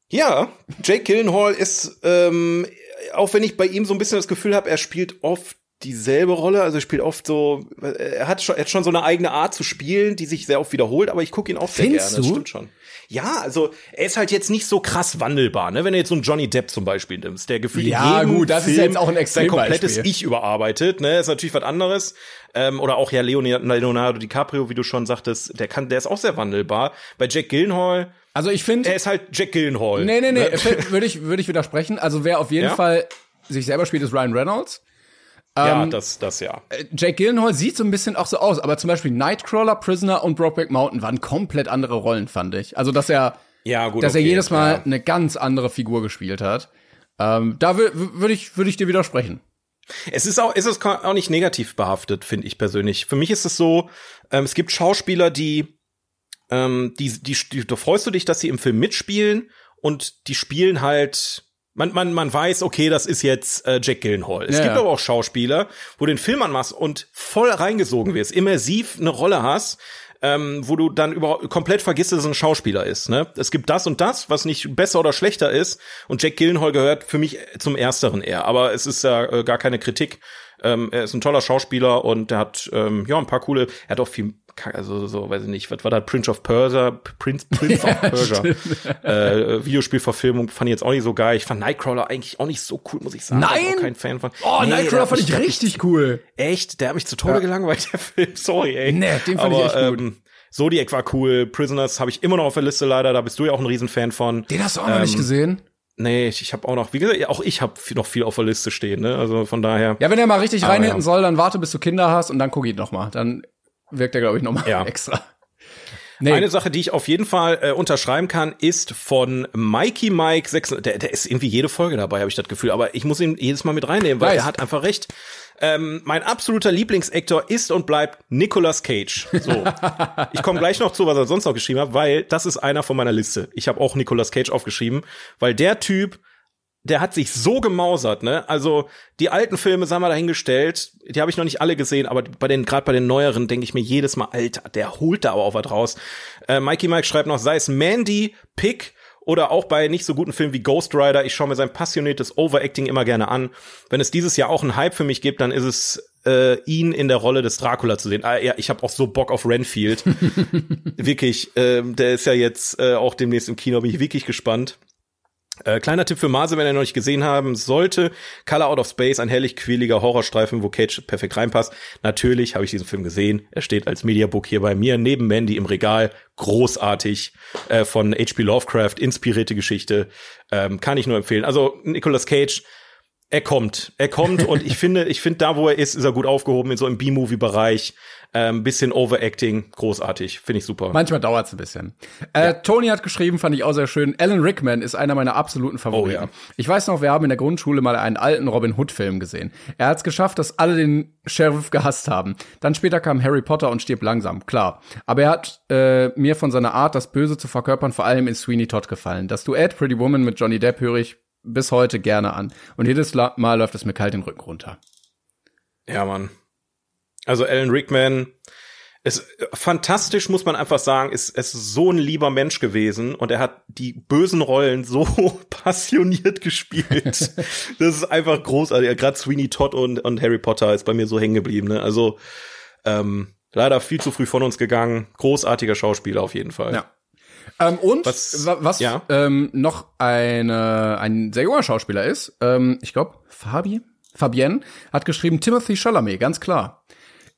Ja, Jake Gyllenhaal ist, ähm, auch wenn ich bei ihm so ein bisschen das Gefühl habe, er spielt oft dieselbe Rolle, also er spielt oft so, er hat schon, er hat schon so eine eigene Art zu spielen, die sich sehr oft wiederholt, aber ich gucke ihn auch sehr Findest gerne, das du? stimmt schon. Ja, also er ist halt jetzt nicht so krass wandelbar, ne? Wenn du jetzt so einen Johnny Depp zum Beispiel nimmst, der gefühlt Ja, in jedem gut, das ist Film jetzt auch ein sein komplettes Extrembeispiel. Ich überarbeitet, ne? Ist natürlich was anderes. Ähm, oder auch ja Leonardo Leonardo DiCaprio, wie du schon sagtest, der kann, der ist auch sehr wandelbar. Bei Jack Gyllenhaal, Also ich finde, er ist halt Jack Gyllenhaal. nee, nee, nee, ne? würde ich, würde ich widersprechen. Also wer auf jeden Ja? Fall sich selber spielt, ist Ryan Reynolds. Ja, Ähm, das, das ja. Jake Gyllenhaal sieht so ein bisschen auch so aus, aber zum Beispiel Nightcrawler, Prisoner und Brokeback Mountain waren komplett andere Rollen, fand ich. Also dass er Ja, gut. dass er okay, jedes Mal ja. eine ganz andere Figur gespielt hat. Ähm, da wür- würde ich, würde ich dir widersprechen. Es ist auch, es ist auch nicht negativ behaftet, finde ich persönlich. Für mich ist es so, ähm, es gibt Schauspieler, die, ähm, die, die, die, da freust du dich, dass sie im Film mitspielen und die spielen halt, man, man, man weiß, okay, das ist jetzt äh, Jack Gyllenhaal. Es Ja, gibt ja. aber auch Schauspieler, wo du den Film anmachst und voll reingesogen wirst, immersiv eine Rolle hast, ähm, wo du dann überhaupt komplett vergisst, dass es ein Schauspieler ist. Ne? Es gibt das und das, was nicht besser oder schlechter ist. Und Jack Gyllenhaal gehört für mich zum Ersteren eher. Aber es ist ja äh, gar keine Kritik. Ähm, er ist ein toller Schauspieler und er hat ähm, ja ein paar coole. Er hat auch viel, also so weiß ich nicht, was war da Prince of Persia, Prince Prince of Persia, äh, Videospielverfilmung fand ich jetzt auch nicht so geil. Ich fand Nightcrawler eigentlich auch nicht so cool, muss ich sagen. Nein? Ich auch kein Fan von. Oh, Nee, Nightcrawler fand ich richtig cool. Echt? Der hat mich zu Tode gelangweilt, der Film. Sorry, ey. Nee, den fand ich echt gut. Ähm, Zodiac war cool. Prisoners habe ich immer noch auf der Liste leider. Da bist du ja auch ein Riesenfan von. Den hast du auch noch nicht gesehen? Nee, ich, ich habe auch noch, wie gesagt, auch ich habe noch viel auf der Liste stehen. Ne? Also von daher. Ja, wenn er mal richtig Aber reinhitten ja. soll, dann warte, bis du Kinder hast und dann guck ihn noch mal. Dann wirkt er, glaube ich, noch mal Ja. extra. Nee, Eine Sache, die ich auf jeden Fall äh, unterschreiben kann, ist von Mikey Mike 6. Der, der ist irgendwie jede Folge dabei, habe ich das Gefühl. Aber ich muss ihn jedes Mal mit reinnehmen, weil Weiß. er hat einfach recht. Ähm, mein absoluter Lieblingsactor ist und bleibt Nicolas Cage. So, ich komme gleich noch zu, was er sonst noch geschrieben hat, weil das ist einer von meiner Liste. Ich habe auch Nicolas Cage aufgeschrieben, weil der Typ, der hat sich so gemausert, ne? Also die alten Filme, sagen wir dahingestellt, die habe ich noch nicht alle gesehen, aber bei den gerade bei den neueren denke ich mir jedes Mal, Alter, der holt da aber auch was raus. Äh, Mikey Mike schreibt noch, sei es Mandy, Pick oder auch bei nicht so guten Filmen wie Ghost Rider, ich schaue mir sein passioniertes Overacting immer gerne an. Wenn es dieses Jahr auch einen Hype für mich gibt, dann ist es äh, ihn in der Rolle des Dracula zu sehen. Ah, ja, ich habe auch so Bock auf Renfield. wirklich, ähm, der ist ja jetzt äh, auch demnächst im Kino, bin ich wirklich gespannt. Äh, kleiner Tipp für Mase, wenn er noch nicht gesehen haben sollte. Color Out of Space, ein herrlich quäliger Horrorstreifen, wo Cage perfekt reinpasst. Natürlich habe ich diesen Film gesehen. Er steht als Mediabook hier bei mir neben Mandy im Regal. Großartig. Äh, von H.P. Lovecraft, inspirierte Geschichte. Ähm, kann ich nur empfehlen. Also Nicolas Cage, er kommt, er kommt und ich finde, ich finde da, wo er ist, ist er gut aufgehoben in so im B-Movie-Bereich. Ähm, bisschen Overacting, großartig, finde ich super. Manchmal dauert's ein bisschen. Äh, Tony hat geschrieben, fand ich auch sehr schön. Alan Rickman ist einer meiner absoluten Favoriten. Oh, ja. Ich weiß noch, wir haben in der Grundschule mal einen alten Robin Hood-Film gesehen. Er hat es geschafft, dass alle den Sheriff gehasst haben. Dann später kam Harry Potter und stirbt langsam, klar. Aber er hat äh, mir von seiner Art, das Böse zu verkörpern, vor allem in Sweeney Todd gefallen. Das Duett Pretty Woman mit Johnny Depp höre ich bis heute gerne an. Und jedes Mal läuft es mir kalt den Rücken runter. Ja, Mann. Also Alan Rickman ist fantastisch, muss man einfach sagen, ist, ist so ein lieber Mensch gewesen und er hat die bösen Rollen so passioniert gespielt. das ist einfach großartig. Gerade Sweeney Todd und, und Harry Potter ist bei mir so hängen geblieben. Ne? Also ähm, leider viel zu früh von uns gegangen. Großartiger Schauspieler auf jeden Fall. Ja. Ähm, und Was- was, ja? ähm, noch eine, ein sehr junger Schauspieler ist, ähm, ich glaube, Fabi, Fabienne hat geschrieben, Timothy Chalamet, ganz klar.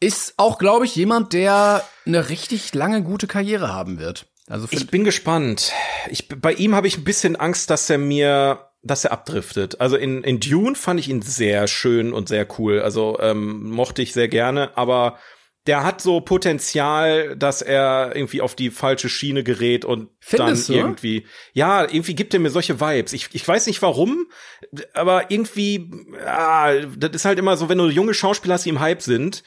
Ist auch, glaube ich, jemand, der eine richtig lange gute Karriere haben wird. Also Ich bin gespannt. Ich, bei ihm habe ich ein bisschen Angst, dass er mir, dass er abdriftet. Also in, in Dune fand ich ihn sehr schön und sehr cool. Also ähm, mochte ich sehr gerne, aber der hat so Potenzial, dass er irgendwie auf die falsche Schiene gerät und Findest dann du? irgendwie, ja, irgendwie gibt er mir solche Vibes. Ich, ich weiß nicht warum, aber irgendwie, ah, das ist halt immer so, wenn du junge Schauspieler hast, die im Hype sind,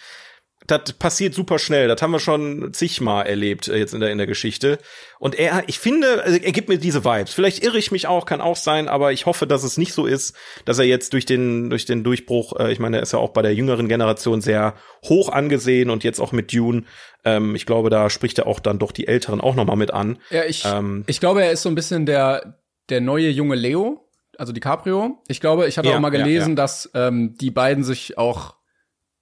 das passiert super schnell. Das haben wir schon zigmal erlebt äh, jetzt in der in der Geschichte. Und er, ich finde, also er gibt mir diese Vibes. Vielleicht irre ich mich auch, kann auch sein, aber ich hoffe, dass es nicht so ist, dass er jetzt durch den durch den Durchbruch, äh, ich meine, er ist ja auch bei der jüngeren Generation sehr hoch angesehen und jetzt auch mit Dune. Ähm, ich glaube, da spricht er auch dann doch die Älteren auch noch mal mit an. ja, ich, ähm, ich glaube, er ist so ein bisschen der, der neue junge Leo, also DiCaprio. Ich glaube, ich hatte Ja, auch mal ja, gelesen, ja. dass ähm, die beiden sich auch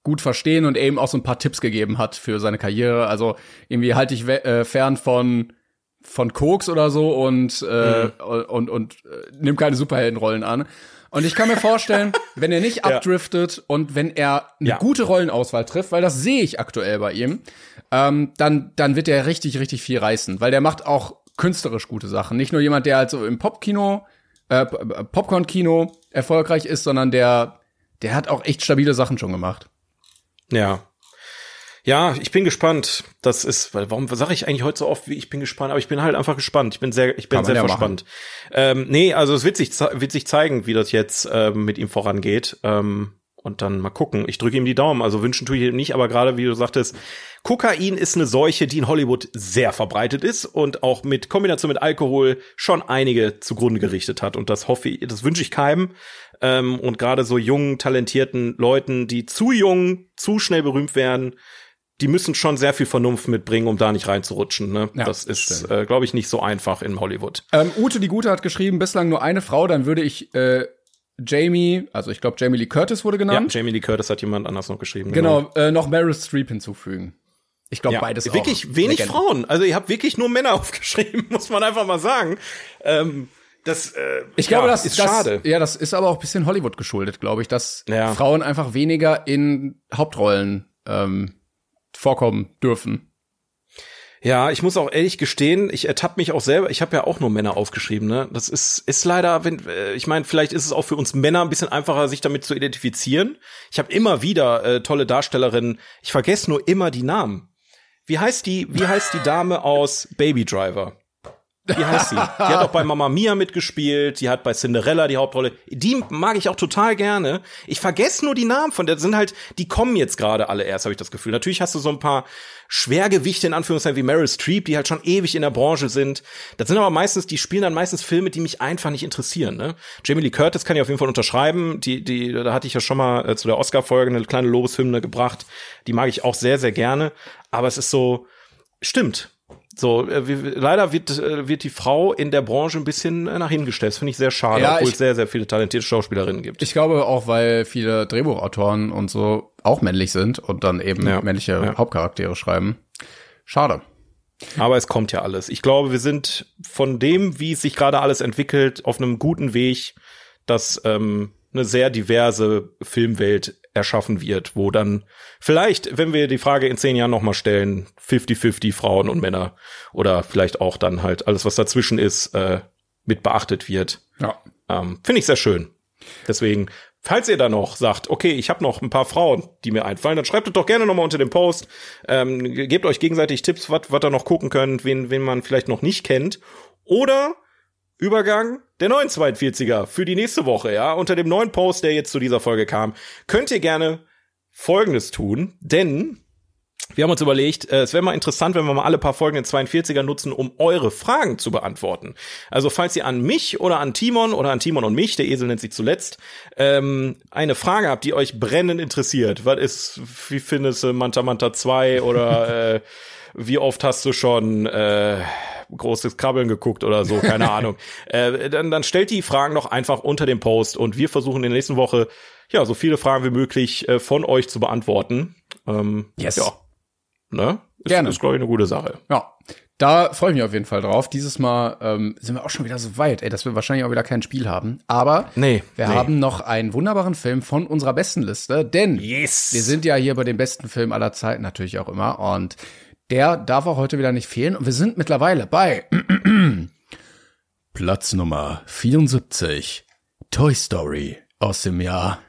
gut verstehen und ihm auch so ein paar Tipps gegeben hat für seine Karriere. Also irgendwie halte ich äh, fern von von Koks oder so und äh, Mhm. und und äh, nimm keine Superheldenrollen an. Und ich kann mir vorstellen, wenn er nicht Ja. abdriftet und wenn er eine Ja. gute Rollenauswahl trifft, weil das sehe ich aktuell bei ihm, ähm, dann dann wird er richtig richtig viel reißen, weil der macht auch künstlerisch gute Sachen. Nicht nur jemand, der halt so im Popkino, äh, Popcorn-Kino erfolgreich ist, sondern der der hat auch echt stabile Sachen schon gemacht. Ja. Ja, ich bin gespannt. Das ist, weil warum sage ich eigentlich heute so oft, wie ich bin gespannt, aber ich bin halt einfach gespannt. Ich bin sehr, ich bin Kann sehr ja verspannt. Ähm, nee, also es wird sich, wird sich zeigen, wie das jetzt ähm, mit ihm vorangeht. Ähm, und dann mal gucken. Ich drücke ihm die Daumen. Also wünschen tue ich ihm nicht, aber gerade wie du sagtest, Kokain ist eine Seuche, die in Hollywood sehr verbreitet ist und auch mit Kombination mit Alkohol schon einige zugrunde gerichtet hat. Und das hoffe ich, das wünsche ich keinem. Ähm, und gerade so jungen, talentierten Leuten, die zu jung, zu schnell berühmt werden, die müssen schon sehr viel Vernunft mitbringen, um da nicht reinzurutschen. Ne? Ja, das ist, äh, glaube ich, nicht so einfach in Hollywood. Ähm, Ute die Gute hat geschrieben, bislang nur eine Frau, dann würde ich äh, Jamie, also ich glaube Jamie Lee Curtis wurde Ja, genannt. Jamie Lee Curtis hat jemand anders noch geschrieben. genau, äh, noch Meryl Streep hinzufügen. Ich glaube Ja, beides auch. wirklich wenig Legenden. Frauen. Also ihr habt wirklich nur Männer aufgeschrieben, muss man einfach mal sagen. Ähm, das äh, Ich glaube, ja, das ist das, schade. Ja, das ist aber auch ein bisschen Hollywood geschuldet, glaube ich, dass Ja. Frauen einfach weniger in Hauptrollen ähm, vorkommen dürfen. Ja, ich muss auch ehrlich gestehen, ich ertappe mich auch selber. Ich habe ja auch nur Männer aufgeschrieben. Ne, das ist ist leider, wenn äh, ich meine, vielleicht ist es auch für uns Männer ein bisschen einfacher, sich damit zu identifizieren. Ich habe immer wieder äh, tolle Darstellerinnen. Ich vergesse nur immer die Namen. Wie heißt die? Wie heißt die Dame aus Baby Driver? Wie heißt sie? Die hat auch bei Mama Mia mitgespielt, die hat bei Cinderella die Hauptrolle. Die mag ich auch total gerne. Ich vergesse nur die Namen von der sind halt, die kommen jetzt gerade alle erst, habe ich das Gefühl. Natürlich hast du so ein paar Schwergewichte in Anführungszeichen wie Meryl Streep, die halt schon ewig in der Branche sind. Das sind aber meistens, die spielen dann meistens Filme, die mich einfach nicht interessieren. Ne? Jamie Lee Curtis kann ich auf jeden Fall unterschreiben. Die, die, da hatte ich ja schon mal äh, zu der Oscar-Folge eine kleine Lobeshymne gebracht. Die mag ich auch sehr, sehr gerne. Aber es ist so, stimmt. So, äh, leider wird, äh, wird die Frau in der Branche ein bisschen äh, nach hingestellt. Das finde ich sehr schade, Ja, obwohl ich- es sehr, sehr viele talentierte Schauspielerinnen gibt. Ich glaube auch, weil viele Drehbuchautoren und so auch männlich sind und dann eben Ja, männliche ja. Hauptcharaktere schreiben. Schade. Aber es kommt ja alles. Ich glaube, wir sind von dem, wie es sich gerade alles entwickelt, auf einem guten Weg, dass ähm, eine sehr diverse Filmwelt erschaffen wird, wo dann vielleicht, wenn wir die Frage in zehn Jahren nochmal stellen, 50-50 Frauen und Männer oder vielleicht auch dann halt alles, was dazwischen ist, äh, mit beachtet wird. Ja. Ähm, Finde ich sehr schön. Deswegen Falls ihr da noch sagt, okay, ich habe noch ein paar Frauen, die mir einfallen, dann schreibt es doch gerne nochmal unter dem Post. Ähm, gebt euch gegenseitig Tipps, was ihr noch gucken könnt, wen, wen man vielleicht noch nicht kennt. Oder Übergang der neuen 42er für die nächste Woche, ja. Unter dem neuen Post, der jetzt zu dieser Folge kam, könnt ihr gerne Folgendes tun, denn wir haben uns überlegt, äh, es wäre mal interessant, wenn wir mal alle paar Folgen in 42er nutzen, um eure Fragen zu beantworten. Also falls ihr an mich oder an Timon oder an Timon und mich, der Esel nennt sich zuletzt, ähm, eine Frage habt, die euch brennend interessiert. Was ist, wie findest du Manta Manta 2 oder äh, wie oft hast du schon äh, großes Krabbeln geguckt oder so, keine Ahnung. Äh, dann, dann stellt die Fragen noch einfach unter dem Post und wir versuchen in der nächsten Woche ja so viele Fragen wie möglich äh, von euch zu beantworten. Ähm, Yes. Ja. Ne? Ist, Gerne. Ist, glaube ich, eine gute Sache. Ja, da freue ich mich auf jeden Fall drauf. Dieses Mal ähm, sind wir auch schon wieder so weit, ey, dass wir wahrscheinlich auch wieder kein Spiel haben. Aber Nee, wir nee. haben noch einen wunderbaren Film von unserer besten Liste, denn Yes. wir sind ja hier bei den besten Filmen aller Zeiten natürlich auch immer und der darf auch heute wieder nicht fehlen. Und wir sind mittlerweile bei Platz Nummer 74, Toy Story aus dem Jahr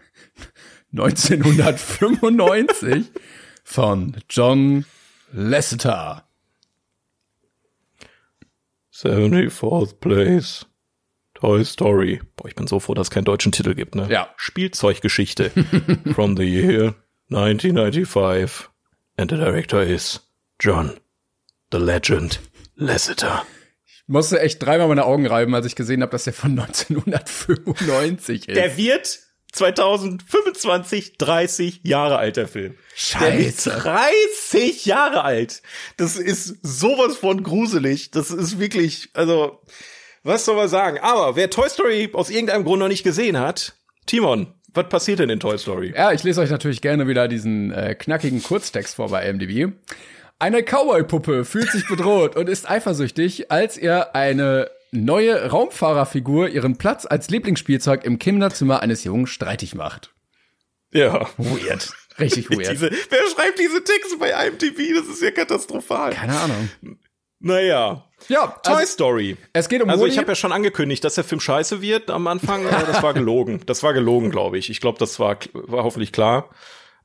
1995 von John Lasseter. 74th place. Toy Story. Boah, ich bin so froh, dass es keinen deutschen Titel gibt, ne? Ja. Spielzeuggeschichte. From the year 1995. And the director is John, the Legend, Lasseter. musste echt dreimal meine Augen reiben, als ich gesehen habe, dass der von 1995 ist. Der wird 2025 30 Jahre alt, der Film. Der wird Scheiße. 30 Jahre alt. Das ist sowas von gruselig. Das ist wirklich, also, was soll man sagen? Aber wer Toy Story aus irgendeinem Grund noch nicht gesehen hat, Timon, was passiert denn in Toy Story? Ja, ich lese euch natürlich gerne wieder diesen äh, knackigen Kurztext vor bei IMDb. Eine Cowboy-Puppe fühlt sich bedroht und ist eifersüchtig, als ihr eine neue Raumfahrerfigur ihren Platz als Lieblingsspielzeug im Kinderzimmer eines Jungen streitig macht. Ja. Weird. Richtig weird. Diese, wer schreibt diese Texte bei IMDb? Das ist ja katastrophal. Keine Ahnung. Naja. Ja, Toy also, Story. es geht um Also Woody. ich habe ja schon angekündigt, dass der Film scheiße wird am Anfang. aber das war gelogen. Das war gelogen, glaube ich. Ich glaube, das war, war hoffentlich klar.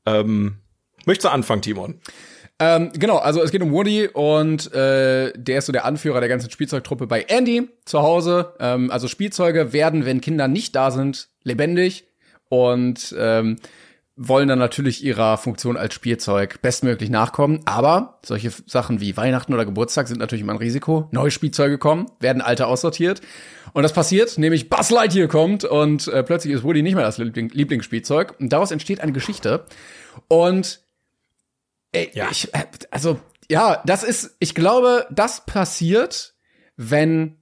Ähm, möchtest du anfangen, Timon? Ähm, genau, also es geht um Woody und äh, der ist so der Anführer der ganzen Spielzeugtruppe bei Andy zu Hause. Ähm, also Spielzeuge werden, wenn Kinder nicht da sind, lebendig und ähm, wollen dann natürlich ihrer Funktion als Spielzeug bestmöglich nachkommen. Aber solche Sachen wie Weihnachten oder Geburtstag sind natürlich immer ein Risiko. Neue Spielzeuge kommen, werden alte aussortiert. Und das passiert, nämlich Buzz Lightyear kommt und äh, plötzlich ist Woody nicht mehr das Liebling Lieblingsspielzeug. Und daraus entsteht eine Geschichte. Und Ey, Ja. ich, äh, also, ja, das ist, ich glaube, das passiert, wenn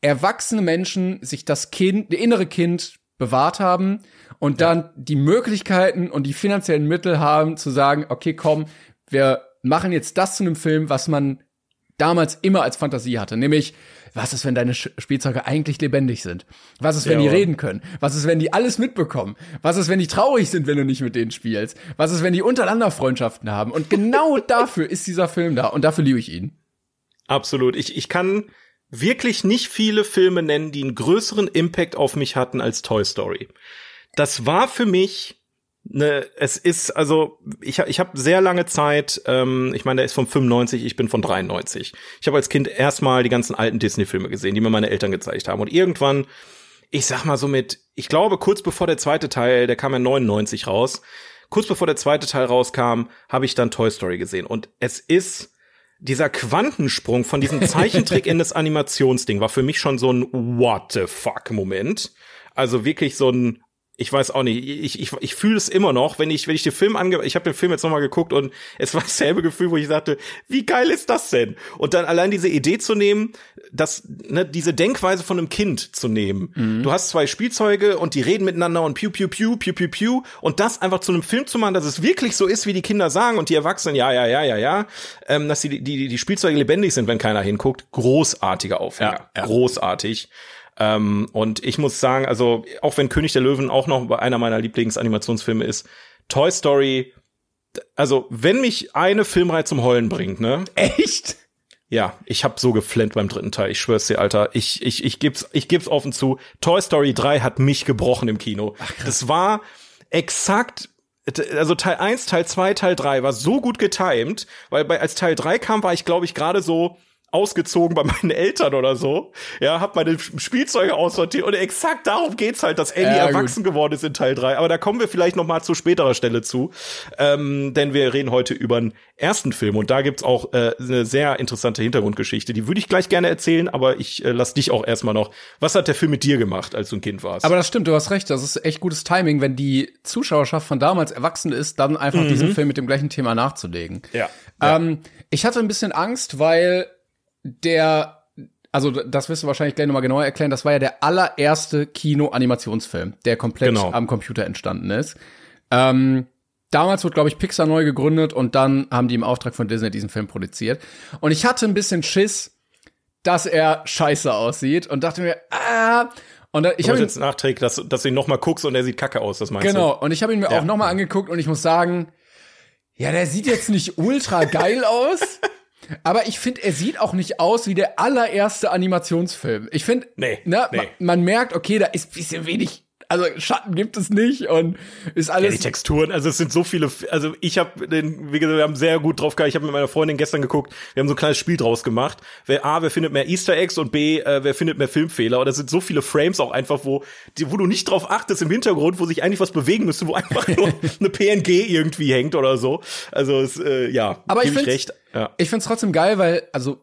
erwachsene Menschen sich das Kind, der innere Kind bewahrt haben und dann die Möglichkeiten und die finanziellen Mittel haben zu sagen, okay, komm, wir machen jetzt das zu einem Film, was man damals immer als Fantasie hatte, nämlich was ist, wenn deine Spielzeuge eigentlich lebendig sind? Was ist, wenn Ja. die reden können? Was ist, wenn die alles mitbekommen? Was ist, wenn die traurig sind, wenn du nicht mit denen spielst? Was ist, wenn die untereinander Freundschaften haben? Und genau dafür ist dieser Film da und dafür liebe ich ihn. Absolut. Ich, ich kann wirklich nicht viele Filme nennen, die einen größeren Impact auf mich hatten als Toy Story. Das war für mich ne, es ist also ich ich habe sehr lange Zeit, ähm, ich meine, der ist von 95, ich bin von 93. Ich habe als Kind erstmal die ganzen alten Disney-Filme gesehen, die mir meine Eltern gezeigt haben und irgendwann ich sag mal so mit, ich glaube, kurz bevor der zweite Teil, der kam ja 99 raus, kurz bevor der zweite Teil rauskam, habe ich dann Toy Story gesehen. Und es ist dieser Quantensprung von diesem Zeichentrick in das Animationsding war für mich schon so ein What the fuck Moment. Also wirklich so ein ich weiß auch nicht, ich, ich, ich fühle es immer noch, wenn ich, wenn ich den Film ange, ich habe den Film jetzt nochmal geguckt und es war dasselbe Gefühl, wo ich sagte, wie geil ist das denn? Und dann allein diese Idee zu nehmen, dass, ne, diese Denkweise von einem Kind zu nehmen. Du hast zwei Spielzeuge und die reden miteinander und piu, piu, piu, piu, piu, piu und das einfach zu einem Film zu machen, dass es wirklich so ist, wie die Kinder sagen und die Erwachsenen, ja, ja, ja, ja, ja, ähm, dass die, die, die, die Spielzeuge lebendig sind, wenn keiner hinguckt. Großartiger Aufhänger. Ja, ja. Großartig. Ähm, und ich muss sagen, also auch wenn König der Löwen auch noch einer meiner Lieblingsanimationsfilme ist, Toy Story, also wenn mich eine Filmreihe zum Heulen bringt, ne? Echt? Ja, ich hab so geflennt beim dritten Teil. Ich schwör's dir, Alter. Ich, ich, ich geb's, ich geb's offen zu. Toy Story 3 hat mich gebrochen im Kino. Ach, das war exakt also Teil 1, Teil 2, Teil 3 war so gut getimed, weil bei als Teil 3 kam, war ich glaube ich gerade so ausgezogen bei meinen Eltern oder so. Ja, hab meine Spielzeuge aussortiert und exakt darum geht's halt, dass Annie ja, erwachsen gut. geworden ist in Teil 3. Aber da kommen wir vielleicht noch mal zu späterer Stelle zu. Ähm, denn wir reden heute über den ersten Film und da gibt's auch äh, eine sehr interessante Hintergrundgeschichte. Die würde ich gleich gerne erzählen, aber ich äh, lass dich auch erstmal noch. Was hat der Film mit dir gemacht, als du ein Kind warst? Aber das stimmt, du hast recht. Das ist echt gutes Timing, wenn die Zuschauerschaft von damals erwachsen ist, dann einfach mhm. diesen Film mit dem gleichen Thema nachzulegen. Ja. Ähm, ja. Ich hatte ein bisschen Angst, weil der, also das wirst du wahrscheinlich gleich nochmal genauer erklären, das war ja der allererste Kino-Animationsfilm, der komplett genau. am Computer entstanden ist. Ähm, damals wurde, glaube ich, Pixar neu gegründet und dann haben die im Auftrag von Disney diesen Film produziert. Und ich hatte ein bisschen Schiss, dass er scheiße aussieht und dachte mir, ah, und ich habe jetzt Nachträg, dass, dass du ihn noch mal guckst und er sieht kacke aus, das meinst genau. du? Genau, und ich habe ihn mir ja. auch noch mal angeguckt und ich muss sagen, ja, der sieht jetzt nicht ultra geil aus, aber ich finde, er sieht auch nicht aus wie der allererste Animationsfilm. Ich finde, nee, ne, nee. Man, man merkt, okay, da ist bisschen wenig also Schatten gibt es nicht und ist alles. Ja, die Texturen, also es sind so viele, also ich habe den, wie gesagt, wir haben sehr gut drauf gehabt. Ich habe mit meiner Freundin gestern geguckt, wir haben so ein kleines Spiel draus gemacht. Wer A, wer findet mehr Easter Eggs und B, äh, wer findet mehr Filmfehler. Und es sind so viele Frames auch einfach, wo, die, wo du nicht drauf achtest im Hintergrund, wo sich eigentlich was bewegen müsste, wo einfach nur eine PNG irgendwie hängt oder so. Also es, äh, ja, aber ich, ich recht. Ja. Ich find's trotzdem geil, weil, also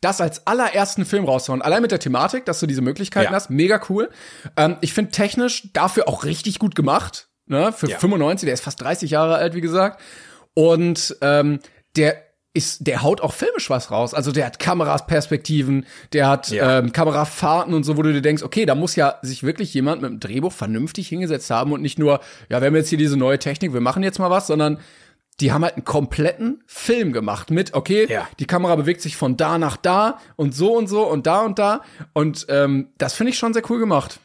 das als allerersten Film raushauen. Allein mit der Thematik, dass du diese Möglichkeiten ja. hast, mega cool. Ähm, ich finde technisch dafür auch richtig gut gemacht. Ne? Für ja. 95, der ist fast 30 Jahre alt, wie gesagt. Und ähm, der ist, der haut auch filmisch was raus. Also der hat Kamerasperspektiven, der hat ja. ähm, Kamerafahrten und so, wo du dir denkst, okay, da muss ja sich wirklich jemand mit dem Drehbuch vernünftig hingesetzt haben und nicht nur, ja, wir haben jetzt hier diese neue Technik, wir machen jetzt mal was, sondern die haben halt einen kompletten Film gemacht mit, okay, ja. die Kamera bewegt sich von da nach da und so und so und da und da. Und ähm, das finde ich schon sehr cool gemacht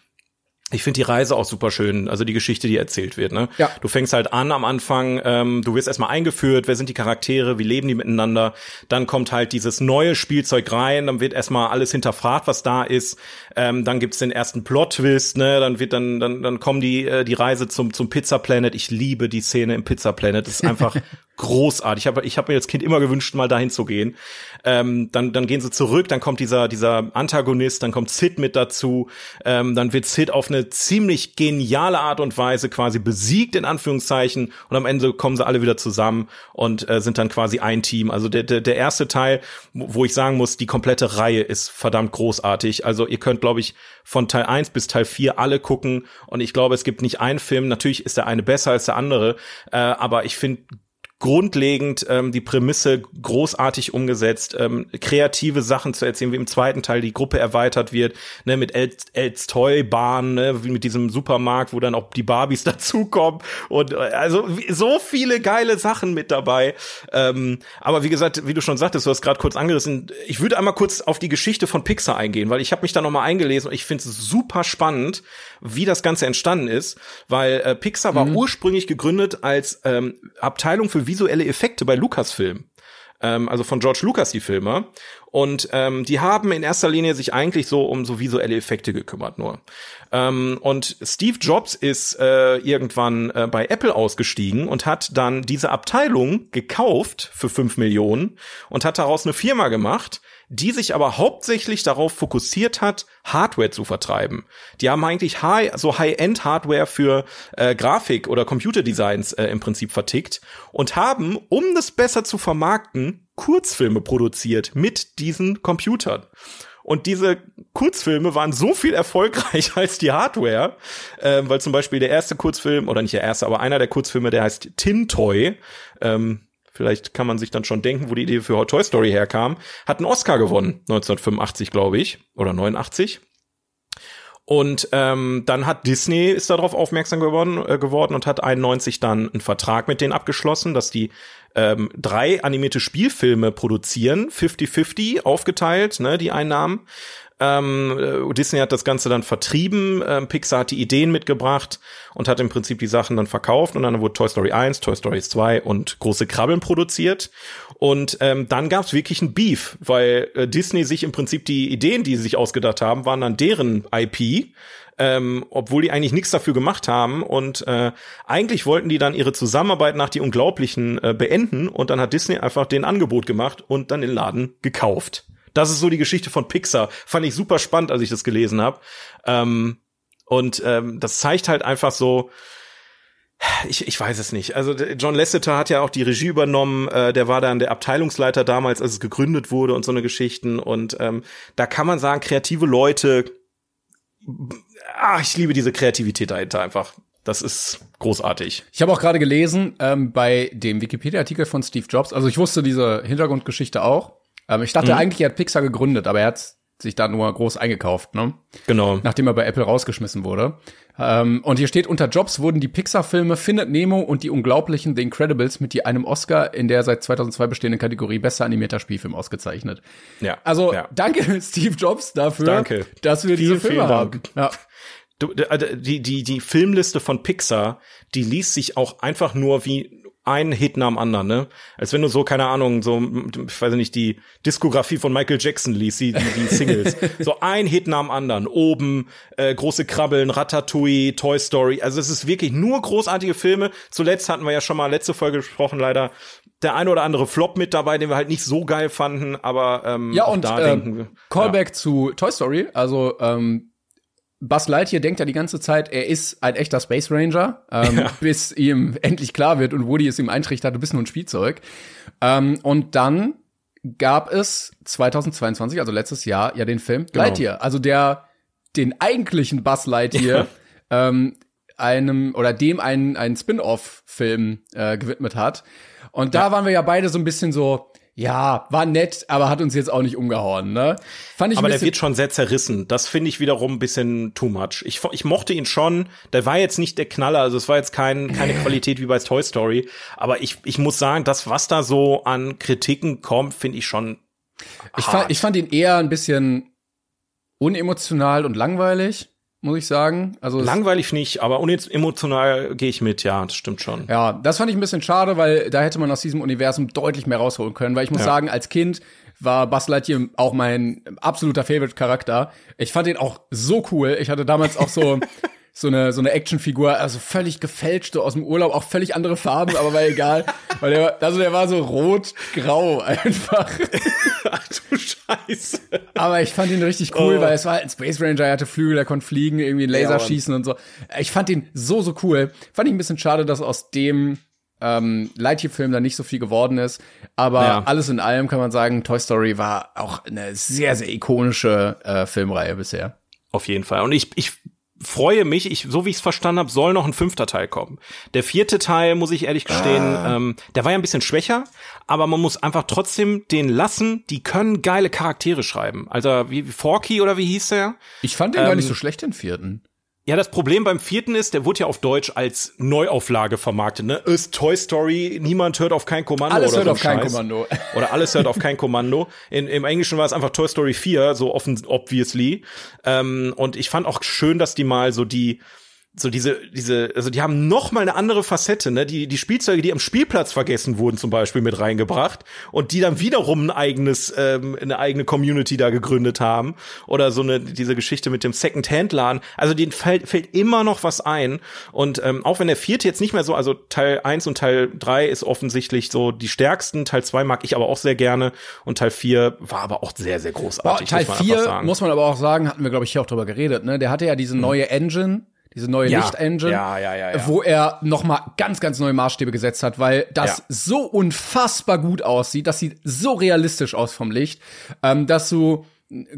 ich finde die Reise auch super schön, also die Geschichte, die erzählt wird. Ne? Ja. Du fängst halt an am Anfang, ähm, du wirst erstmal eingeführt, wer sind die Charaktere, wie leben die miteinander. Dann kommt halt dieses neue Spielzeug rein, dann wird erstmal alles hinterfragt, was da ist. Ähm, dann gibt's den ersten Plot-Twist, ne? dann wird dann, dann, dann kommen die, äh, die Reise zum, zum Pizza Planet. Ich liebe die Szene im Pizza Planet. Das ist einfach großartig. Ich habe ich hab mir als Kind immer gewünscht, mal dahin zu gehen. Ähm, dann, dann gehen sie zurück, dann kommt dieser, dieser Antagonist, dann kommt Sid mit dazu, ähm, dann wird Sid auf eine ziemlich geniale Art und Weise quasi besiegt, in Anführungszeichen, und am Ende kommen sie alle wieder zusammen und äh, sind dann quasi ein Team. Also der, der, der erste Teil, wo ich sagen muss, die komplette Reihe ist verdammt großartig. Also ihr könnt, glaube ich, von Teil 1 bis Teil 4 alle gucken und ich glaube, es gibt nicht einen Film, natürlich ist der eine besser als der andere, äh, aber ich finde grundlegend ähm, die Prämisse großartig umgesetzt, ähm, kreative Sachen zu erzählen, wie im zweiten Teil die Gruppe erweitert wird, ne, mit El Els Toy Bahn, ne, wie mit diesem Supermarkt, wo dann auch die Barbies dazukommen und äh, also so viele geile Sachen mit dabei. Ähm, aber wie gesagt, wie du schon sagtest, du hast gerade kurz angerissen, ich würde einmal kurz auf die Geschichte von Pixar eingehen, weil ich habe mich da noch mal eingelesen und ich finde es super spannend, wie das Ganze entstanden ist, weil äh, Pixar war mhm. ursprünglich gegründet als ähm, Abteilung für visuelle Effekte bei Lucasfilm ähm, also von George Lucas die Filme. Und ähm, die haben in erster Linie sich eigentlich so um so visuelle Effekte gekümmert nur. Ähm, und Steve Jobs ist äh, irgendwann äh, bei Apple ausgestiegen und hat dann diese Abteilung gekauft für fünf Millionen und hat daraus eine Firma gemacht, die sich aber hauptsächlich darauf fokussiert hat, Hardware zu vertreiben. Die haben eigentlich high, so High-End-Hardware für äh, Grafik oder Computerdesigns äh, im Prinzip vertickt und haben, um das besser zu vermarkten, Kurzfilme produziert mit diesen Computern. Und diese Kurzfilme waren so viel erfolgreicher als die Hardware, äh, weil zum Beispiel der erste Kurzfilm, oder nicht der erste, aber einer der Kurzfilme, der heißt Tin Toy, ähm, vielleicht kann man sich dann schon denken, wo die Idee für Toy Story herkam, hat einen Oscar gewonnen, 1985, glaube ich, oder 89. Und ähm, dann hat Disney ist darauf aufmerksam geworden, äh, geworden und hat 91 dann einen Vertrag mit denen abgeschlossen, dass die ähm, drei animierte Spielfilme produzieren, 50-50 aufgeteilt, ne, die Einnahmen. Ähm, äh, Disney hat das Ganze dann vertrieben, ähm, Pixar hat die Ideen mitgebracht und hat im Prinzip die Sachen dann verkauft und dann wurde Toy Story 1, Toy Story 2 und Große Krabbeln produziert. Und ähm, dann gab es wirklich ein Beef, weil äh, Disney sich im Prinzip die Ideen, die sie sich ausgedacht haben, waren dann deren IP. Ähm, obwohl die eigentlich nichts dafür gemacht haben und äh, eigentlich wollten die dann ihre Zusammenarbeit nach die Unglaublichen äh, beenden und dann hat Disney einfach den Angebot gemacht und dann den Laden gekauft. Das ist so die Geschichte von Pixar. Fand ich super spannend, als ich das gelesen habe. Ähm, und ähm, das zeigt halt einfach so, ich, ich weiß es nicht. Also John Lasseter hat ja auch die Regie übernommen. Äh, der war dann der Abteilungsleiter damals, als es gegründet wurde und so eine Geschichten. Und ähm, da kann man sagen, kreative Leute. Ah, ich liebe diese Kreativität dahinter einfach. Das ist großartig. Ich habe auch gerade gelesen ähm, bei dem Wikipedia-Artikel von Steve Jobs. Also ich wusste diese Hintergrundgeschichte auch. Ähm, ich dachte mhm. eigentlich, er hat Pixar gegründet, aber er hat sich da nur groß eingekauft, ne? Genau. Nachdem er bei Apple rausgeschmissen wurde. Ähm, und hier steht, unter Jobs wurden die Pixar-Filme Findet Nemo und die Unglaublichen The Incredibles mit je einem Oscar in der seit 2002 bestehenden Kategorie Bester animierter Spielfilm ausgezeichnet. Ja. Also, ja. danke Steve Jobs dafür, danke. dass wir diese Filme haben. Ja. Äh, die, die, die Filmliste von Pixar, die liest sich auch einfach nur wie ein Hit nach dem anderen, ne? Als wenn du so, keine Ahnung, so, ich weiß nicht, die Diskografie von Michael Jackson liest, die, die, Singles. so ein Hit nach dem anderen. Oben, äh, große Krabbeln, Ratatouille, Toy Story. Also es ist wirklich nur großartige Filme. Zuletzt hatten wir ja schon mal letzte Folge gesprochen, leider der eine oder andere Flop mit dabei, den wir halt nicht so geil fanden, aber ähm, ja und da äh, denken wir, Callback ja. zu Toy Story, also ähm, Buzz Lightyear denkt ja die ganze Zeit, er ist ein echter Space Ranger, ähm, ja. bis ihm endlich klar wird und Woody es ihm eintrichtert, du bist nur ein Spielzeug. Ähm, und dann gab es 2022, also letztes Jahr, ja den Film genau. Lightyear, also der den eigentlichen Buzz Lightyear ja. ähm, einem oder dem einen, einen Spin-off-Film äh, gewidmet hat. Und da ja. waren wir ja beide so ein bisschen so, ja, war nett, aber hat uns jetzt auch nicht umgehauen, ne? Fand ich aber der wird schon sehr zerrissen. Das finde ich wiederum ein bisschen too much. Ich, ich mochte ihn schon. Der war jetzt nicht der Knaller, also es war jetzt kein, keine Qualität wie bei Toy Story. Aber ich, ich muss sagen, das, was da so an Kritiken kommt, finde ich schon. Ich fand, ich fand ihn eher ein bisschen unemotional und langweilig muss ich sagen. Also langweilig nicht, aber emotional gehe ich mit, ja, das stimmt schon. Ja, das fand ich ein bisschen schade, weil da hätte man aus diesem Universum deutlich mehr rausholen können, weil ich muss ja. sagen, als Kind war Buzz Lightyear auch mein absoluter Favorite Charakter. Ich fand ihn auch so cool. Ich hatte damals auch so so eine, so eine Actionfigur, also völlig gefälscht, so aus dem Urlaub, auch völlig andere Farben, aber war egal. weil der, also der war so rot-grau einfach. Ach du Scheiße. Aber ich fand ihn richtig cool, oh. weil es war halt ein Space Ranger, er hatte Flügel, er konnte fliegen, irgendwie Laser ja, schießen und so. Ich fand ihn so, so cool. Fand ich ein bisschen schade, dass aus dem ähm, Lightyear-Film da nicht so viel geworden ist. Aber ja. alles in allem kann man sagen, Toy Story war auch eine sehr, sehr ikonische äh, Filmreihe bisher. Auf jeden Fall. Und ich, ich freue mich, ich, so wie ich es verstanden habe, soll noch ein fünfter Teil kommen. Der vierte Teil, muss ich ehrlich gestehen, ah. ähm, der war ja ein bisschen schwächer, aber man muss einfach trotzdem den lassen, die können geile Charaktere schreiben. Also wie, wie Forky oder wie hieß der? Ich fand den ähm, gar nicht ähm, so schlecht, den vierten. Ja, das Problem beim vierten ist, der wurde ja auf Deutsch als Neuauflage vermarktet, ne? Ist Toy Story, niemand hört auf kein Kommando alles oder hört so auf kein Kommando. Oder alles hört auf kein Kommando. In, Im Englischen war es einfach Toy Story 4, so offen, obviously. Ähm, und ich fand auch schön, dass die mal so die, so diese, diese, also die haben noch mal eine andere Facette, ne? Die, die Spielzeuge, die am Spielplatz vergessen wurden, zum Beispiel mit reingebracht und die dann wiederum ein eigenes, ähm, eine eigene Community da gegründet haben oder so eine, diese Geschichte mit dem Second-Hand-Laden. Also denen fällt, fällt immer noch was ein und ähm, auch wenn der vierte jetzt nicht mehr so, also Teil eins und Teil drei ist offensichtlich so die stärksten, Teil zwei mag ich aber auch sehr gerne und Teil vier war aber auch sehr, sehr großartig. Boah, Teil vier muss man aber auch sagen, hatten wir glaube ich hier auch drüber geredet, ne? Der hatte ja diese hm. neue Engine, diese neue ja, Lichtengine, ja, ja, wo er noch mal ganz, ganz neue Maßstäbe gesetzt hat, weil das so unfassbar gut aussieht, das sieht so realistisch aus vom Licht, ähm, dass du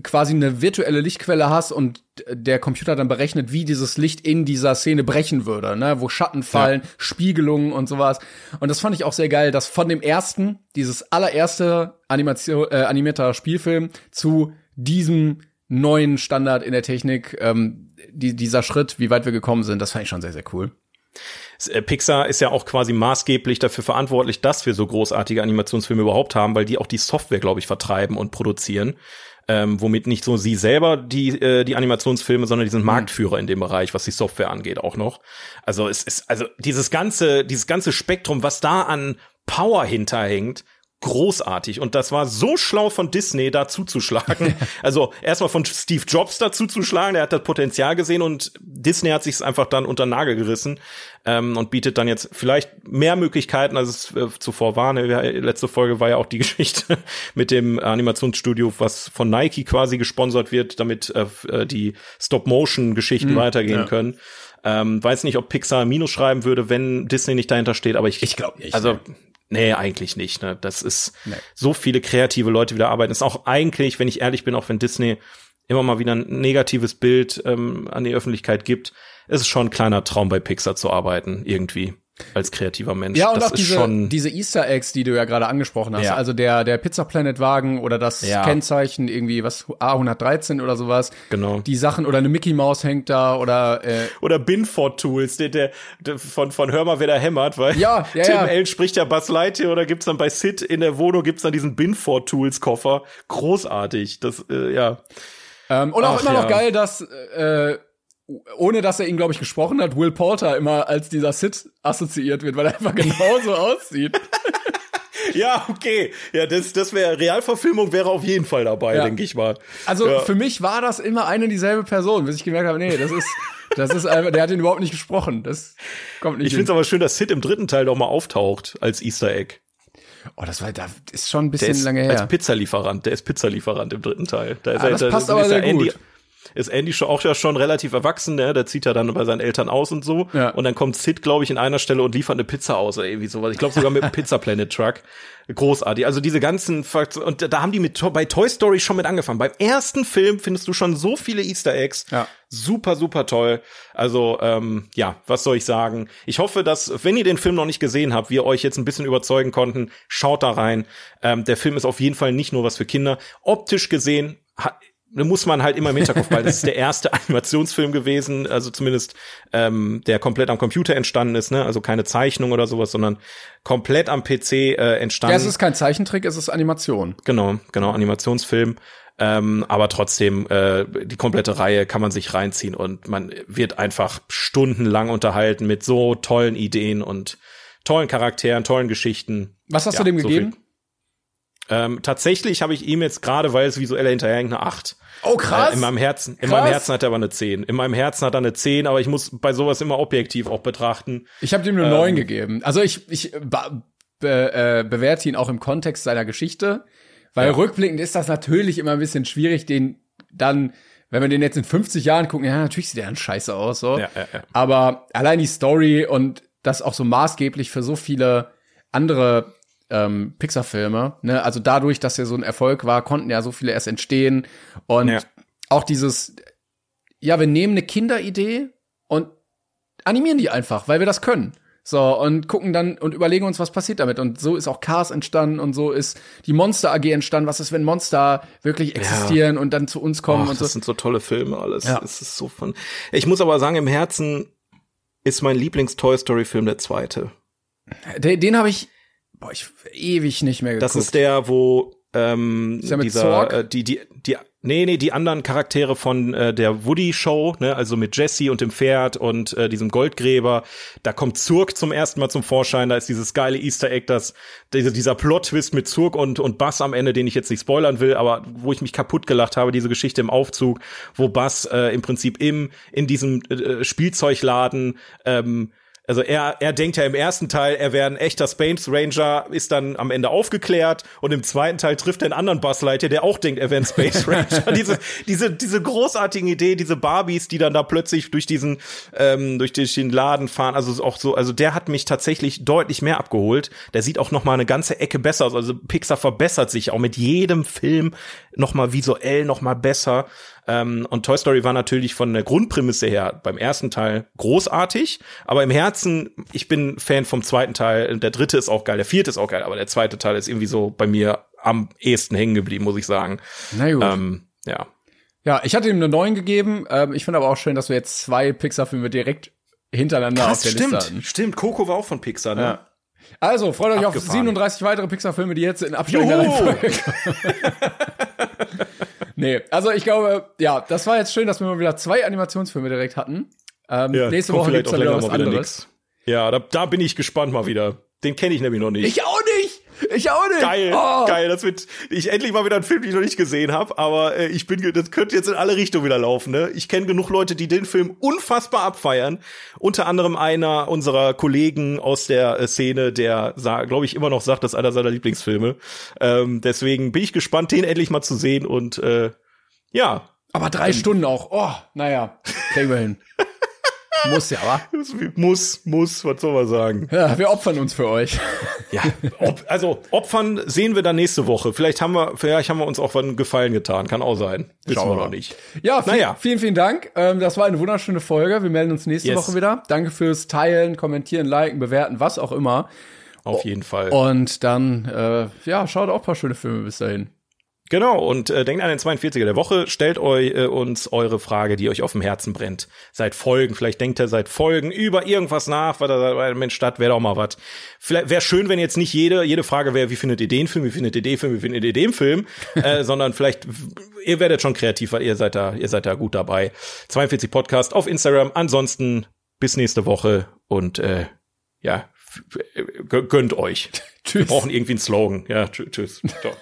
quasi eine virtuelle Lichtquelle hast und der Computer dann berechnet, wie dieses Licht in dieser Szene brechen würde, ne, wo Schatten fallen, ja. Spiegelungen und sowas. Und das fand ich auch sehr geil, dass von dem ersten, dieses allererste Animation, äh, animierter Spielfilm zu diesem neuen Standard in der Technik, ähm, die, dieser Schritt, wie weit wir gekommen sind, das fand ich schon sehr, sehr cool. Äh, Pixar ist ja auch quasi maßgeblich dafür verantwortlich, dass wir so großartige Animationsfilme überhaupt haben, weil die auch die Software, glaube ich, vertreiben und produzieren. Ähm, womit nicht so sie selber die äh, die Animationsfilme, sondern die sind Marktführer in dem Bereich, was die Software angeht, auch noch. Also es ist also dieses ganze dieses ganze Spektrum, was da an Power hinterhängt, großartig. Und das war so schlau von Disney, da zuzuschlagen. also erstmal von Steve Jobs da zuzuschlagen, der hat das Potenzial gesehen und Disney hat sich einfach dann unter den Nagel gerissen ähm, und bietet dann jetzt vielleicht mehr Möglichkeiten, als es äh, zuvor war. Ne? Letzte Folge war ja auch die Geschichte mit dem Animationsstudio, was von Nike quasi gesponsert wird, damit äh, äh die Stop-Motion-Geschichten mhm, weitergehen ja. können. Ähm, weiß nicht, ob Pixar Minus schreiben würde, wenn Disney nicht dahinter steht, aber ich, ich glaube nicht. Also? Nee, eigentlich nicht. Ne? Das ist nee. so viele kreative Leute wieder arbeiten. Das ist auch eigentlich, wenn ich ehrlich bin, auch wenn Disney immer mal wieder ein negatives Bild ähm, an die Öffentlichkeit gibt, ist es schon ein kleiner Traum bei Pixar zu arbeiten, irgendwie als kreativer Mensch. Ja, und das auch diese, schon diese Easter Eggs, die du ja gerade angesprochen hast. Ja. Also der, der Pizza Planet Wagen oder das ja. Kennzeichen irgendwie, was, A113 oder sowas. Genau. Die Sachen oder eine Mickey Maus hängt da oder, äh, Oder Binford Tools, der, der, der, von, von Hör mal, wer da hämmert, weil ja, ja, Tim ja. Allen spricht ja Buzz Lightyear oder gibt's dann bei Sid in der Wohnung gibt's dann diesen Binford Tools Koffer. Großartig. Das, äh, ja. Ähm, und auch Ach, immer noch geil, dass, äh, ohne dass er ihn, glaube ich, gesprochen hat, Will Porter immer als dieser Sid assoziiert wird, weil er einfach genauso aussieht. Ja, okay. Ja, das, das wäre Realverfilmung wäre auf jeden Fall dabei, ja. denke ich mal. Also ja. für mich war das immer eine dieselbe Person, bis ich gemerkt habe, nee, das ist, das ist einfach, der hat ihn überhaupt nicht gesprochen. Das kommt nicht. Ich finde es aber schön, dass Sid im dritten Teil doch mal auftaucht als Easter Egg. Oh, das war, da ist schon ein bisschen lange her. Als Pizzalieferant, der ist Pizzalieferant im dritten Teil. Da ist ah, er, das da, passt aber sehr gut. Andy, ist Andy schon auch ja schon relativ erwachsen, ne? Der zieht ja dann bei seinen Eltern aus und so. Ja. Und dann kommt Sid, glaube ich, in einer Stelle und liefert eine Pizza aus oder irgendwie sowas. Ich glaube sogar mit einem Pizza Planet Truck. Großartig. Also diese ganzen und da haben die mit bei Toy Story schon mit angefangen. Beim ersten Film findest du schon so viele Easter Eggs. Ja. Super, super toll. Also ähm, ja, was soll ich sagen? Ich hoffe, dass wenn ihr den Film noch nicht gesehen habt, wir euch jetzt ein bisschen überzeugen konnten. Schaut da rein. Ähm, der Film ist auf jeden Fall nicht nur was für Kinder. Optisch gesehen muss man halt immer im Hinterkopf weil Das ist der erste Animationsfilm gewesen, also zumindest ähm, der komplett am Computer entstanden ist, ne? Also keine Zeichnung oder sowas, sondern komplett am PC äh, entstanden. Ja, es ist kein Zeichentrick, es ist Animation. Genau, genau, Animationsfilm. Ähm, aber trotzdem, äh, die komplette Reihe kann man sich reinziehen und man wird einfach stundenlang unterhalten mit so tollen Ideen und tollen Charakteren, tollen Geschichten. Was hast ja, du dem gegeben? So ähm, tatsächlich habe ich ihm jetzt gerade, weil es visuell hinterherhängt, eine 8. Oh, krass. Äh, in meinem Herzen, in meinem Herzen hat er aber eine 10. In meinem Herzen hat er eine 10, aber ich muss bei sowas immer objektiv auch betrachten. Ich habe ihm eine ähm, 9 gegeben. Also ich, ich be, äh, bewerte ihn auch im Kontext seiner Geschichte, weil ja. rückblickend ist das natürlich immer ein bisschen schwierig, den dann wenn wir den jetzt in 50 Jahren gucken, ja, natürlich sieht der dann scheiße aus, so. Ja, ja. Aber allein die Story und das auch so maßgeblich für so viele andere ähm, Pixar-Filme. Ne? Also dadurch, dass er so ein Erfolg war, konnten ja so viele erst entstehen. Und ja. auch dieses, ja, wir nehmen eine Kinderidee und animieren die einfach, weil wir das können. So, und gucken dann und überlegen uns, was passiert damit. Und so ist auch Cars entstanden und so ist die Monster AG entstanden. Was ist, wenn Monster wirklich existieren ja. und dann zu uns kommen Och, und so. Das sind so tolle Filme, alles. Ja. Es ist so von. Ich muss aber sagen, im Herzen ist mein Lieblings-Toy Story-Film der zweite. Den, den habe ich boah, ich ewig nicht mehr geguckt. Das ist der, wo ähm, ist der mit dieser Zorg? äh, die die die nee nee die anderen Charaktere von äh, der Woody Show ne also mit Jesse und dem Pferd und äh, diesem Goldgräber da kommt Zurg zum ersten Mal zum Vorschein da ist dieses geile Easter Egg das dieser, dieser Plot Twist mit Zurg und und Bass am Ende den ich jetzt nicht spoilern will aber wo ich mich kaputt gelacht habe diese Geschichte im Aufzug wo Bass äh, im Prinzip im in diesem äh, Spielzeugladen ähm, also er, er denkt ja im ersten Teil, er wäre ein echter Space Ranger, ist dann am Ende aufgeklärt und im zweiten Teil trifft er einen anderen Buzzleiter, der auch denkt, er wäre ein Space Ranger. diese, diese, diese großartigen Idee, diese Barbies, die dann da plötzlich durch diesen, ähm, durch den Laden fahren, also auch so, also der hat mich tatsächlich deutlich mehr abgeholt. Der sieht auch noch mal eine ganze Ecke besser aus. Also Pixar verbessert sich auch mit jedem Film noch mal visuell noch mal besser. Ähm, und Toy Story war natürlich von der Grundprämisse her beim ersten Teil großartig, aber im Herzen, ich bin Fan vom zweiten Teil. Der dritte ist auch geil, der vierte ist auch geil, aber der zweite Teil ist irgendwie so bei mir am ehesten hängen geblieben, muss ich sagen. Na gut. Ähm, ja. Ja, ich hatte ihm eine 9 gegeben. Ähm, ich finde aber auch schön, dass wir jetzt zwei Pixar-Filme direkt hintereinander Krass, auf der stimmt, Liste hatten. stimmt. Coco war auch von Pixar, ne? Ja. Also, freut euch auf Abgefahren. 37 weitere Pixar-Filme, die jetzt in absteigender! Reihenfolge Nee, also ich glaube, ja, das war jetzt schön, dass wir mal wieder zwei Animationsfilme direkt hatten. Ähm, nächste kommt Woche vielleicht gibt's dann wieder was anderes. nix. Ja, da, da bin ich gespannt mal wieder. Den kenne ich nämlich noch nicht. Ich auch nicht! Ich auch nicht! Geil, Oh. geil. Das wird ich endlich mal wieder einen Film, den ich noch nicht gesehen habe. Aber äh, ich bin, das könnte jetzt in alle Richtungen wieder laufen. Ne? Ich kenne genug Leute, die den Film unfassbar abfeiern. Unter anderem einer unserer Kollegen aus der äh, Szene, der, glaube ich, immer noch sagt, das ist einer seiner Lieblingsfilme. Ähm, deswegen bin ich gespannt, den endlich mal zu sehen. Und äh, ja, Aber drei Stunden auch. Oh, naja, kriegen wir hin. Muss ja, das muss, muss, was soll man sagen? Ja, wir opfern uns für euch. Ja, ob, also Opfern sehen wir dann nächste Woche. Vielleicht haben wir, vielleicht haben wir uns auch einen Gefallen getan. Kann auch sein. Wissen Schauen wir noch nicht. Ja, viel, Naja. vielen, vielen Dank. Ähm, das war eine wunderschöne Folge. Wir melden uns nächste Yes. Woche wieder. Danke fürs Teilen, Kommentieren, Liken, Bewerten, was auch immer. Auf jeden Fall. Und dann, äh, ja, schaut auch ein paar schöne Filme bis dahin. Genau, und äh, denkt an den 42er der Woche, stellt euch äh, uns eure Frage, die euch auf dem Herzen brennt. Seit Folgen, vielleicht denkt ihr seit Folgen über irgendwas nach, was da bei Mensch statt, wäre doch mal was. Vielleicht wäre schön, wenn jetzt nicht jede jede Frage wäre, wie findet ihr den Film, wie findet ihr den Film, wie findet ihr den Film, äh, sondern vielleicht ihr werdet schon kreativ, weil ihr seid da, ihr seid da gut dabei. 42 Podcast auf Instagram. Ansonsten bis nächste Woche und äh, ja, gönnt euch. Wir Tschüss. brauchen irgendwie einen Slogan. Ja, tschü- tschüss. Ciao.